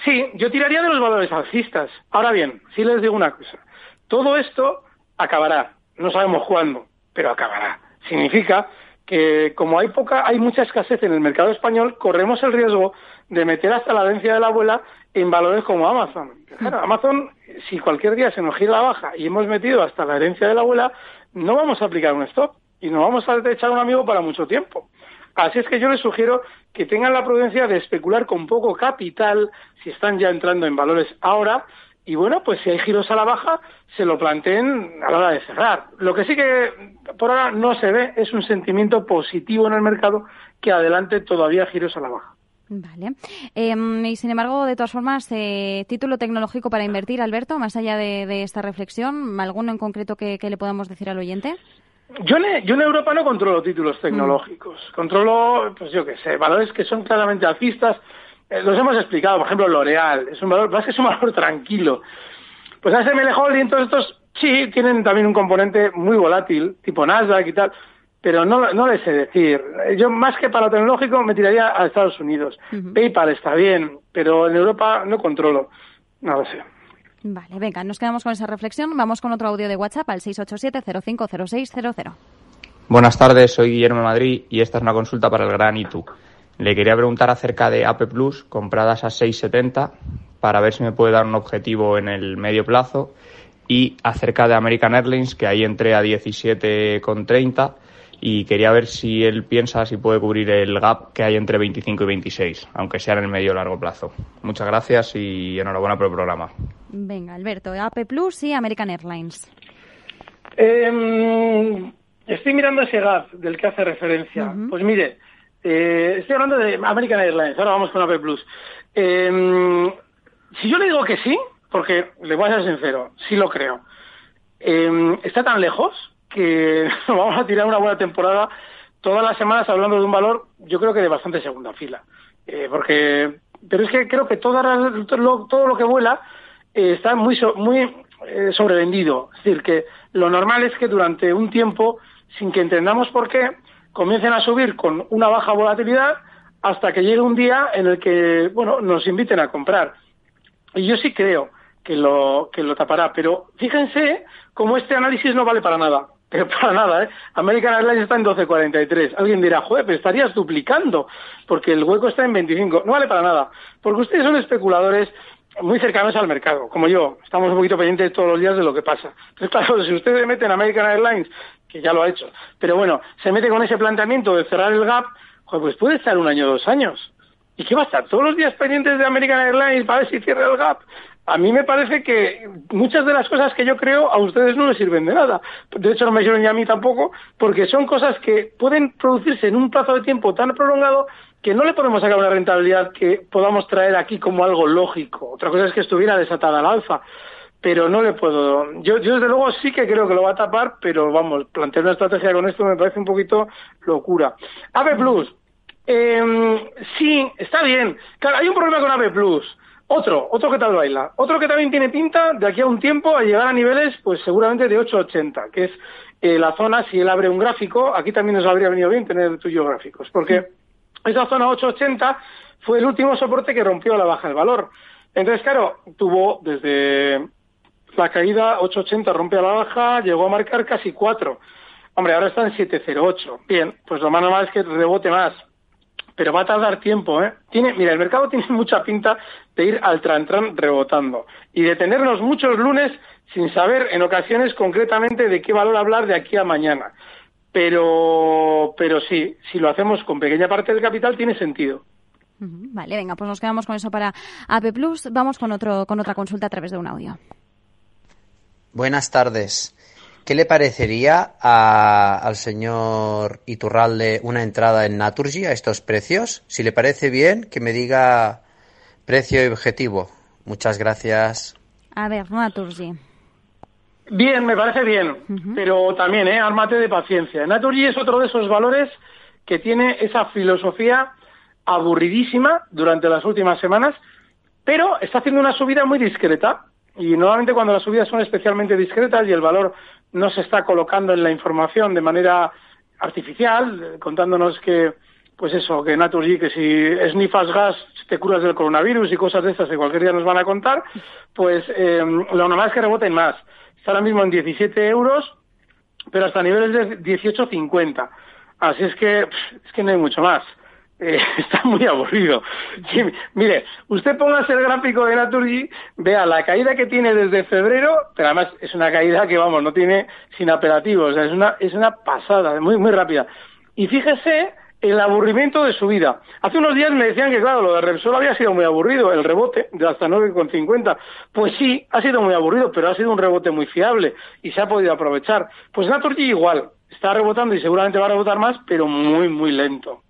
Sí, yo tiraría de los valores alcistas. Ahora bien, sí les digo una cosa. Todo esto acabará no sabemos cuándo, pero acabará. Significa que como hay poca, hay mucha escasez en el mercado español, corremos el riesgo de meter hasta la herencia de la abuela en valores como Amazon. Claro, Amazon, si cualquier día se nos gira la baja y hemos metido hasta la herencia de la abuela, no vamos a aplicar un stop y no vamos a echar un amigo para mucho tiempo. Así es que yo les sugiero que tengan la prudencia de especular con poco capital si están ya entrando en valores ahora y bueno, pues si hay giros a la baja, se lo planteen a la hora de cerrar. Lo que sí que por ahora no se ve es un sentimiento positivo en el mercado que adelante todavía giros a la baja. Vale. Em, y sin embargo, de todas formas, eh, título tecnológico para invertir, Alberto, más allá de, esta reflexión, ¿alguno en concreto que, le podamos decir al oyente? Yo en, yo en Europa no controlo títulos tecnológicos. Controlo, pues yo qué sé, valores que son claramente alcistas los hemos explicado, por ejemplo, L'Oreal, es un valor, más que es un valor tranquilo. Pues ASML Holding, todos estos sí tienen también un componente muy volátil, tipo Nasdaq y tal, pero no, no les sé decir. Yo más que para lo tecnológico me tiraría a Estados Unidos. PayPal está bien, pero en Europa no controlo. No lo sé. Vale, venga, nos quedamos con esa reflexión. Vamos con otro audio de WhatsApp al 687-050600. Buenas tardes, soy Guillermo Madrid y esta es una consulta para el gran ITU. Le quería preguntar acerca de AP Plus, compradas a 6,70, para ver si me puede dar un objetivo en el medio plazo. Y acerca de American Airlines, que ahí entré a 17,30 y quería ver si él piensa si puede cubrir el gap que hay entre 25 y 26, aunque sea en el medio o largo plazo. Muchas gracias y enhorabuena por el programa. Venga, Alberto, AP Plus y American Airlines. Eh, estoy mirando ese gap del que hace referencia. Pues mire, eh, estoy hablando de American Airlines, ahora vamos con AP Plus. Eh, si yo le digo que sí, porque le voy a ser sincero, sí lo creo, eh, está tan lejos que [laughs] vamos a tirar una buena temporada todas las semanas hablando de un valor, yo creo que de bastante segunda fila. Eh, porque, pero es que creo que toda lo, todo lo que vuela eh, está muy, muy eh, sobrevendido. Es decir, que lo normal es que durante un tiempo, sin que entendamos por qué, comiencen a subir con una baja volatilidad hasta que llegue un día en el que, bueno, nos inviten a comprar. Y yo sí creo que lo, que lo tapará, pero fíjense cómo este análisis no vale para nada. [laughs] Pero para nada, ¿eh? American Airlines está en 12.43. Alguien dirá, joder, pero estarías duplicando, porque el hueco está en 25. No vale para nada, porque ustedes son especuladores muy cercanos al mercado, como yo. Estamos un poquito pendientes todos los días de lo que pasa. Entonces, claro, si usted se mete en American Airlines, que ya lo ha hecho, pero bueno, se mete con ese planteamiento de cerrar el gap, pues puede estar un año o dos años. ¿Y qué va a estar? ¿Todos los días pendientes de American Airlines para ver si cierra el gap? A mí me parece que muchas de las cosas que yo creo a ustedes no les sirven de nada. De hecho, no me sirven ni a mí tampoco, porque son cosas que pueden producirse en un plazo de tiempo tan prolongado que no le podemos sacar una rentabilidad que podamos traer aquí como algo lógico. Otra cosa es que estuviera desatada al alza pero no le puedo. Yo, yo desde luego sí que creo que lo va a tapar, pero vamos, plantear una estrategia con esto me parece un poquito locura. AVE Plus, eh, sí, está bien. Claro, hay un problema con AVE Plus. Otro, otro que tal baila. Otro que también tiene pinta de aquí a un tiempo a llegar a niveles, pues seguramente de 8,80, que es eh, la zona, si él abre un gráfico, aquí también nos habría venido bien tener tuyo gráficos, porque esa zona 8,80 fue el último soporte que rompió a la baja el valor. Entonces, claro, tuvo desde la caída 8,80 rompe a la baja, llegó a marcar casi 4. Hombre, ahora está en 7,08. Bien, pues lo más normal es que rebote más. Pero va a tardar tiempo, ¿eh? Tiene, mira, el mercado [laughs] tiene mucha pinta de ir al tran-tran rebotando y de tenernos muchos lunes sin saber en ocasiones concretamente de qué valor hablar de aquí a mañana. Pero, pero sí, si lo hacemos con pequeña parte del capital tiene sentido. Vale, venga, pues nos quedamos con eso para AP Plus. Vamos con, otro, con otra consulta a través de un audio. Buenas tardes. ¿Qué le parecería a- al señor Iturralde una entrada en Naturgy a estos precios? Si le parece bien, que me diga precio y objetivo. Muchas gracias. A ver, Naturgy. Bien, me parece bien, pero también, ¿eh? Ármate de paciencia. Naturgy es otro de esos valores que tiene esa filosofía aburridísima durante las últimas semanas, pero está haciendo una subida muy discreta. Y normalmente cuando las subidas son especialmente discretas y el valor no se está colocando en la información de manera artificial, contándonos que, pues eso, que Naturgy, que si snifas gas te curas del coronavirus y cosas de estas que cualquier día nos van a contar, pues eh, lo normal es que reboten más. Está ahora mismo en 17 euros, pero hasta niveles de 18.50. Así es que, es que no hay mucho más. Eh, [laughs] está muy aburrido. Sí, mire, usted póngase el gráfico de Naturgy, vea la caída que tiene desde febrero, pero además es una caída que, vamos, no tiene sin apelativos, o sea, es una, es una pasada, muy, muy rápida. Y fíjese el aburrimiento de su vida. Hace unos días me decían que, claro, lo de Repsol había sido muy aburrido, el rebote de hasta 9,50. Pues sí, ha sido muy aburrido, pero ha sido un rebote muy fiable y se ha podido aprovechar. Pues Naturgy igual, está rebotando y seguramente va a rebotar más, pero muy, muy lento.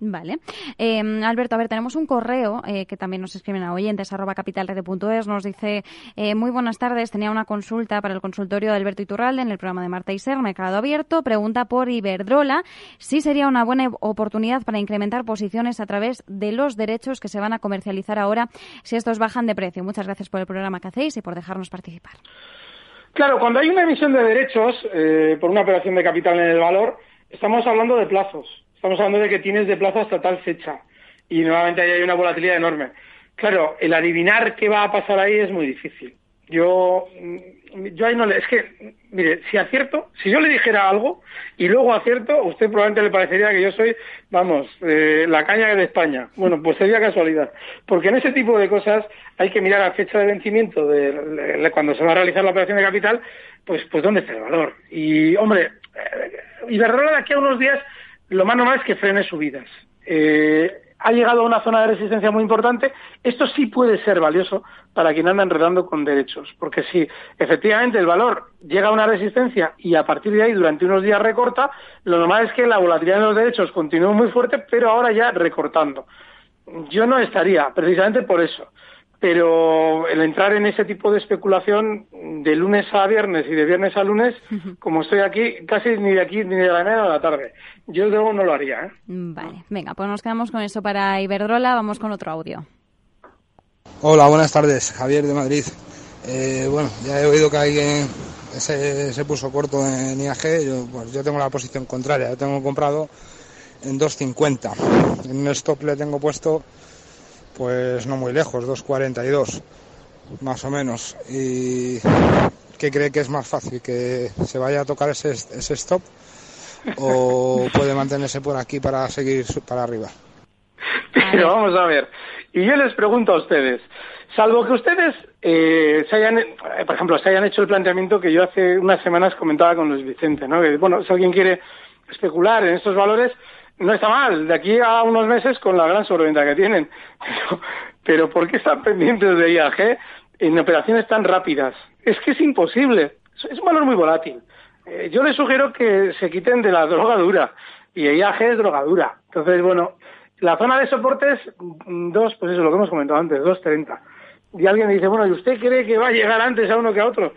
Vale. Eh, Alberto, a ver, tenemos un correo eh, que también nos escriben a oyentes, arroba capitalrede.es, nos dice, eh, muy buenas tardes, tenía una consulta para el consultorio de Alberto Iturralde en el programa de Marta Iser, Mercado Abierto, pregunta por Iberdrola, si sería una buena oportunidad para incrementar posiciones a través de los derechos que se van a comercializar ahora si estos bajan de precio. Muchas gracias por el programa que hacéis y por dejarnos participar. Claro, cuando hay una emisión de derechos eh, por una operación de capital en el valor, estamos hablando de plazos. Estamos hablando de que tienes de plazo hasta tal fecha. Y nuevamente ahí hay una volatilidad enorme. Claro, el adivinar qué va a pasar ahí es muy difícil. Yo, mm, yo ahí no le, es que, mire, si acierto, si yo le dijera algo y luego acierto, usted probablemente le parecería que yo soy, vamos, eh, la caña de España. Bueno, pues sería casualidad. Porque en ese tipo de cosas hay que mirar la fecha de vencimiento de, de- cuando se va a realizar la operación de capital, pues, pues dónde está el valor. Y, hombre, eh, Iberdrola de aquí a unos días, lo más normal es que frene subidas. Eh, ha llegado a una zona de resistencia muy importante. Esto sí puede ser valioso para quien anda enredando con derechos, porque si efectivamente el valor llega a una resistencia y a partir de ahí durante unos días recorta, lo normal es que la volatilidad de los derechos continúe muy fuerte, pero ahora ya recortando. Yo no estaría, precisamente por eso. Pero el entrar en ese tipo de especulación de lunes a viernes y de viernes a lunes, como estoy aquí, casi ni de aquí ni de la mañana a la tarde. Yo desde luego no lo haría. ¿eh? Vale, venga, pues nos quedamos con eso para Iberdrola. Vamos con otro audio. Hola, buenas tardes. Javier de Madrid. Eh, bueno, ya he oído que alguien se, se puso corto en IAG. Yo, pues, yo tengo la posición contraria. Yo tengo comprado en 2.50. En un stop le tengo puesto, pues no muy lejos, 2.42, más o menos. ¿Y qué cree que es más fácil? ¿Que se vaya a tocar ese, ese stop? ¿O puede mantenerse por aquí para seguir su- para arriba? Pero vamos a ver. Y yo les pregunto a ustedes, salvo que ustedes eh, se hayan, eh, por ejemplo, se hayan hecho el planteamiento que yo hace unas semanas comentaba con Luis Vicente, ¿no? Que, bueno, si alguien quiere especular en estos valores, no está mal, de aquí a unos meses con la gran sobreventa que tienen. [laughs] Pero, pero ¿por qué están pendientes de IAG en operaciones tan rápidas? Es que es imposible. Es- Es un valor muy volátil. Eh, yo les sugiero que se quiten de la [laughs] droga dura. Y IAG es droga dura. Entonces, bueno, la zona de soportes, mm, dos, pues eso, lo que hemos comentado antes, 2.30. Y alguien dice, bueno, ¿y usted cree que va a llegar antes a uno que a otro?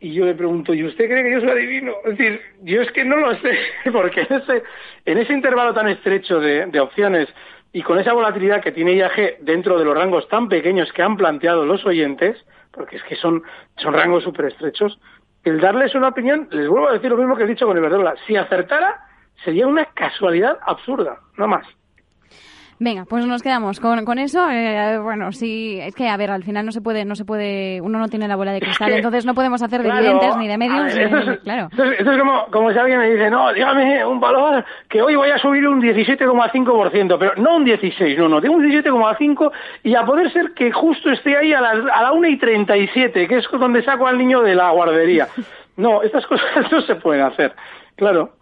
Y yo le pregunto, ¿y usted cree que yo soy adivino? Es decir, yo es que no lo sé, [laughs] porque en ese, en ese intervalo tan estrecho de, de opciones y con esa volatilidad que tiene IAG dentro de los rangos tan pequeños que han planteado los oyentes, porque es que son, son rangos súper estrechos, el darles una opinión, les vuelvo a decir lo mismo que he dicho con Iberdrola, si acertara sería una casualidad absurda, no más. Venga, pues nos quedamos con, con eso. Eh, bueno, sí, es que a ver, al final no se puede, no se puede, uno no tiene la bola de cristal, entonces no podemos hacer de Claro, videntes ni de medios, ver, ni- esto es- claro. Esto es, esto es como, como si alguien me dice, no, dígame un valor que hoy voy a subir un 17,5%, pero no un 16, no, no, tengo un 17,5 y a poder ser que justo esté ahí a la, a la 1 y 37, que es donde saco al niño de la guardería. No, estas cosas [laughs] no se pueden hacer, claro.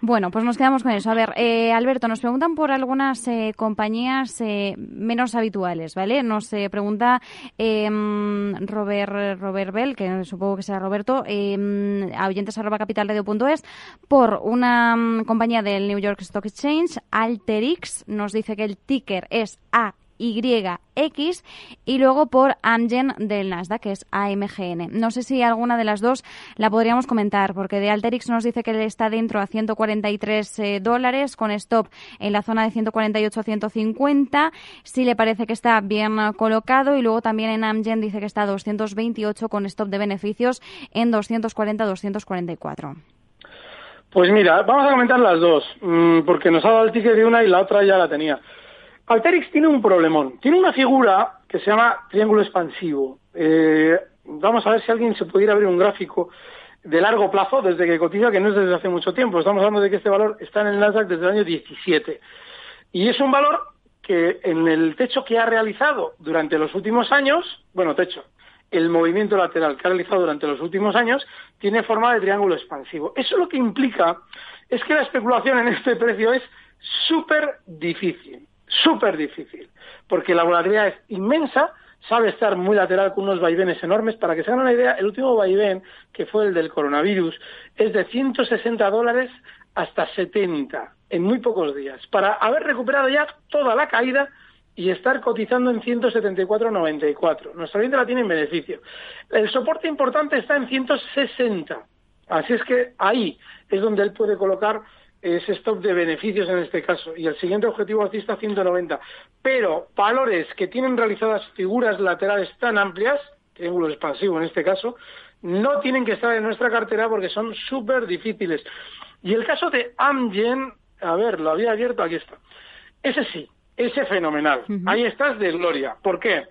Bueno, pues nos quedamos con eso. A ver, eh, Alberto, nos preguntan por algunas eh, compañías eh, menos habituales, ¿vale? Nos eh, pregunta eh, Robert, Robert Bell, que supongo que será Roberto, eh, a oyentes arroba capitalradio.es, por una mm, compañía del New York Stock Exchange, Alterix, nos dice que el ticker es A. YX y luego por Amgen del Nasdaq, que es AMGN. No sé si alguna de las dos la podríamos comentar, porque de Alterix nos dice que está dentro a 143 eh, dólares, con stop en la zona de 148 a 150, si le parece que está bien colocado, y luego también en Amgen dice que está a 228 con stop de beneficios en 240 a 244. Pues mira, vamos a comentar las dos, mm, porque nos ha dado el ticket de una y la otra ya la tenía. Alterix tiene un problemón. Tiene una figura que se llama triángulo expansivo. Eh, vamos a ver si alguien se pudiera abrir un gráfico de largo plazo desde que cotiza, que no es desde hace mucho tiempo. Estamos hablando de que este valor está en el Nasdaq desde el año 17. Y es un valor que en el techo que ha realizado durante los últimos años, bueno, techo, el movimiento lateral que ha realizado durante los últimos años tiene forma de triángulo expansivo. Eso lo que implica es que la especulación en este precio es súper difícil, súper difícil, porque la volatilidad es inmensa, sabe estar muy lateral con unos vaivenes enormes. Para que se hagan una idea, el último vaivén, que fue el del coronavirus, es de 160 dólares hasta 70 en muy pocos días, para haber recuperado ya toda la caída y estar cotizando en 174.94. Nuestra oyente la tiene en beneficio. El soporte importante está en 160. Así es que ahí es donde él puede colocar ese stop de beneficios en este caso. Y el siguiente objetivo alcista 190. Pero valores que tienen realizadas figuras laterales tan amplias, triángulo expansivo en este caso, no tienen que estar en nuestra cartera porque son súper difíciles. Y el caso de Amgen, a ver, lo había abierto, aquí está. Ese sí, ese fenomenal. Ahí estás de gloria. ¿Por qué?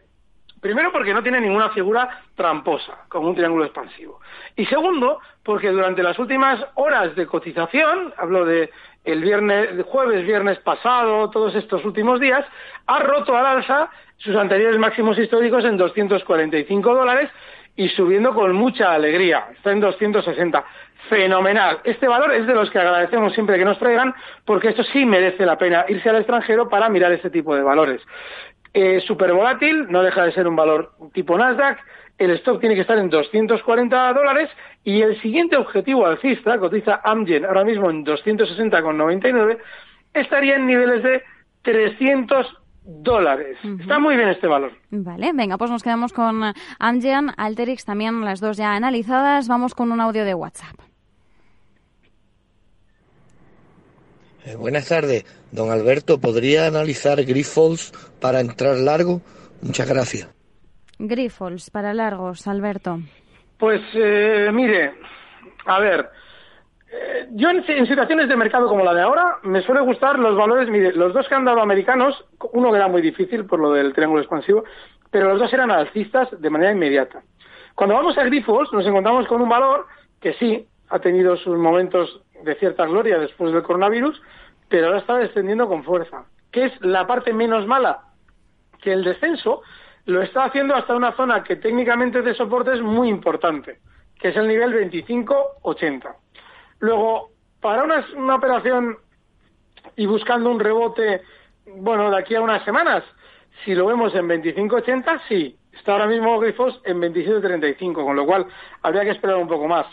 Primero porque no tiene ninguna figura tramposa, como un triángulo expansivo. Y segundo, porque durante las últimas horas de cotización, hablo de el viernes, jueves, viernes pasado, todos estos últimos días, ha roto al alza sus anteriores máximos históricos en 245 dólares y subiendo con mucha alegría. Está en 260. Fenomenal. Este valor es de los que agradecemos siempre que nos traigan, porque esto sí merece la pena irse al extranjero para mirar este tipo de valores. Eh, super volátil, no deja de ser un valor tipo Nasdaq. El stock tiene que estar en 240 dólares y el siguiente objetivo alcista, cotiza Amgen ahora mismo en 260,99, estaría en niveles de 300 dólares. Está muy bien este valor. Vale, venga, pues nos quedamos con Amgen, Alterix, también las dos ya analizadas. Vamos con un audio de WhatsApp. Eh, buenas tardes, don Alberto. ¿Podría analizar Grifols para entrar largo? Muchas gracias. Grifols para largos, Alberto. Pues eh, mire, a ver, eh, yo en, en, situaciones de mercado como la de ahora me suele gustar los valores, mire, los dos que han dado americanos, uno que era muy difícil por lo del triángulo expansivo, pero los dos eran alcistas de manera inmediata. Cuando vamos a Grifols nos encontramos con un valor que sí ha tenido sus momentos de cierta gloria después del coronavirus, pero ahora está descendiendo con fuerza. ¿Qué es la parte menos mala? Que el descenso lo está haciendo hasta una zona que técnicamente de soporte es muy importante, que es el nivel 25-80. Luego, para una, operación y buscando un rebote, bueno, de aquí a unas semanas, si lo vemos en 25-80, sí. Está ahora mismo Grifos en 27-35, con lo cual habría que esperar un poco más.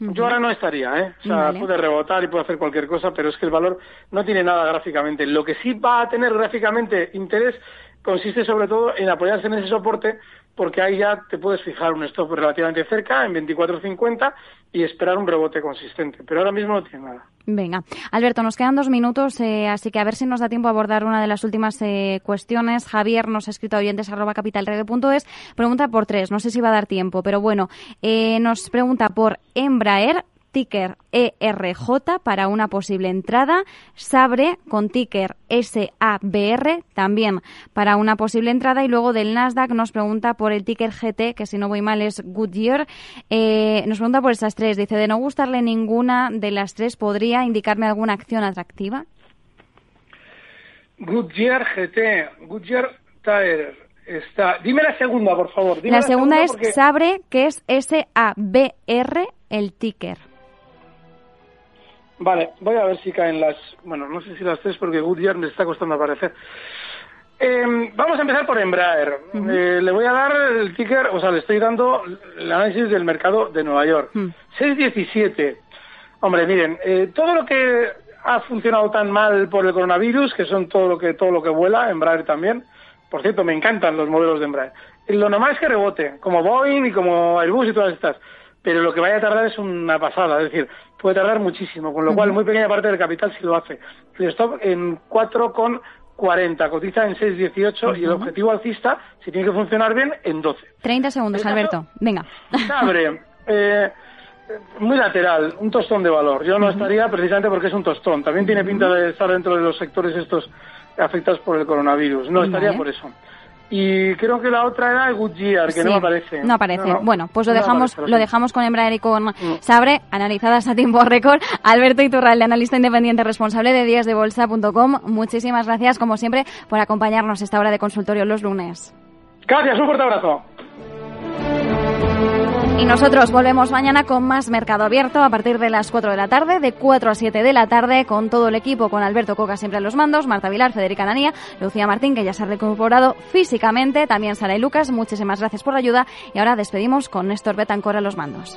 Yo ahora no estaría, ¿eh? O sea, Vale. puede rebotar y puede hacer cualquier cosa, pero es que el valor no tiene nada gráficamente. Lo que sí va a tener gráficamente interés consiste sobre todo en apoyarse en ese soporte, porque ahí ya te puedes fijar un stop relativamente cerca, en 24.50, y esperar un rebote consistente. Pero ahora mismo no tiene nada. Venga, Alberto, nos quedan dos minutos, eh, así que a ver si nos da tiempo a abordar una de las últimas eh, cuestiones. Javier nos ha escrito a oyentes arroba capitalradio.es, pregunta por tres, no sé si va a dar tiempo, pero bueno, eh, nos pregunta por Embraer, ticker ERJ para una posible entrada, Sabre con ticker SABR también para una posible entrada y luego del Nasdaq nos pregunta por el ticker GT, que si no voy mal es Goodyear, eh, nos pregunta por estas tres, dice de no gustarle ninguna de las tres, ¿podría indicarme alguna acción atractiva? Goodyear GT, Goodyear Tire, está... Dime la segunda, por favor. Dime La segunda es porque- Sabre, que es S-A-B-R, el ticker. Vale, voy a ver si caen las... Bueno, no sé si las tres porque Goodyear me está costando aparecer. Eh, vamos a empezar por Embraer. Eh, le voy a dar el ticker, o sea, le estoy dando el análisis del mercado de Nueva York. 6.17. Hombre, miren, eh, todo lo que ha funcionado tan mal por el coronavirus, que son todo lo que todo lo que vuela, Embraer también. Por cierto, me encantan los modelos de Embraer. Lo normal es que rebote, como Boeing y como Airbus y todas estas. Pero lo que vaya a tardar es una pasada, es decir, puede tardar muchísimo, con lo cual muy pequeña parte del capital sí lo hace. El stop en 4,40, cotiza en 6,18 y el objetivo alcista, si tiene que funcionar bien, en 12. 30 segundos, Alberto. Venga. Sabre, eh, muy lateral, un tostón de valor. Yo no estaría precisamente porque es un tostón. También tiene pinta de estar dentro de los sectores estos afectados por el coronavirus. No estaría Vale. por eso. Y creo que la otra era Goodyear, que no Sí, me aparece. No aparece. no. Bueno, pues lo No dejamos, aparece, lo dejamos con Embraer y con Sabre, analizadas a tiempo récord. Alberto Iturralde, analista independiente responsable de díasdebolsa.com. Muchísimas gracias, como siempre, por acompañarnos a esta hora de consultorio los lunes. Gracias, un fuerte abrazo. Y nosotros volvemos mañana con más Mercado Abierto a partir de las 4 de la tarde, de 4 a 7 de la tarde, con todo el equipo, con Alberto Coca siempre a los mandos, Marta Vilar, Federica Nanía, Lucía Martín, que ya se ha reincorporado físicamente, también Sara y Lucas. Muchísimas gracias por la ayuda. Y ahora despedimos con Néstor Betancor a los mandos.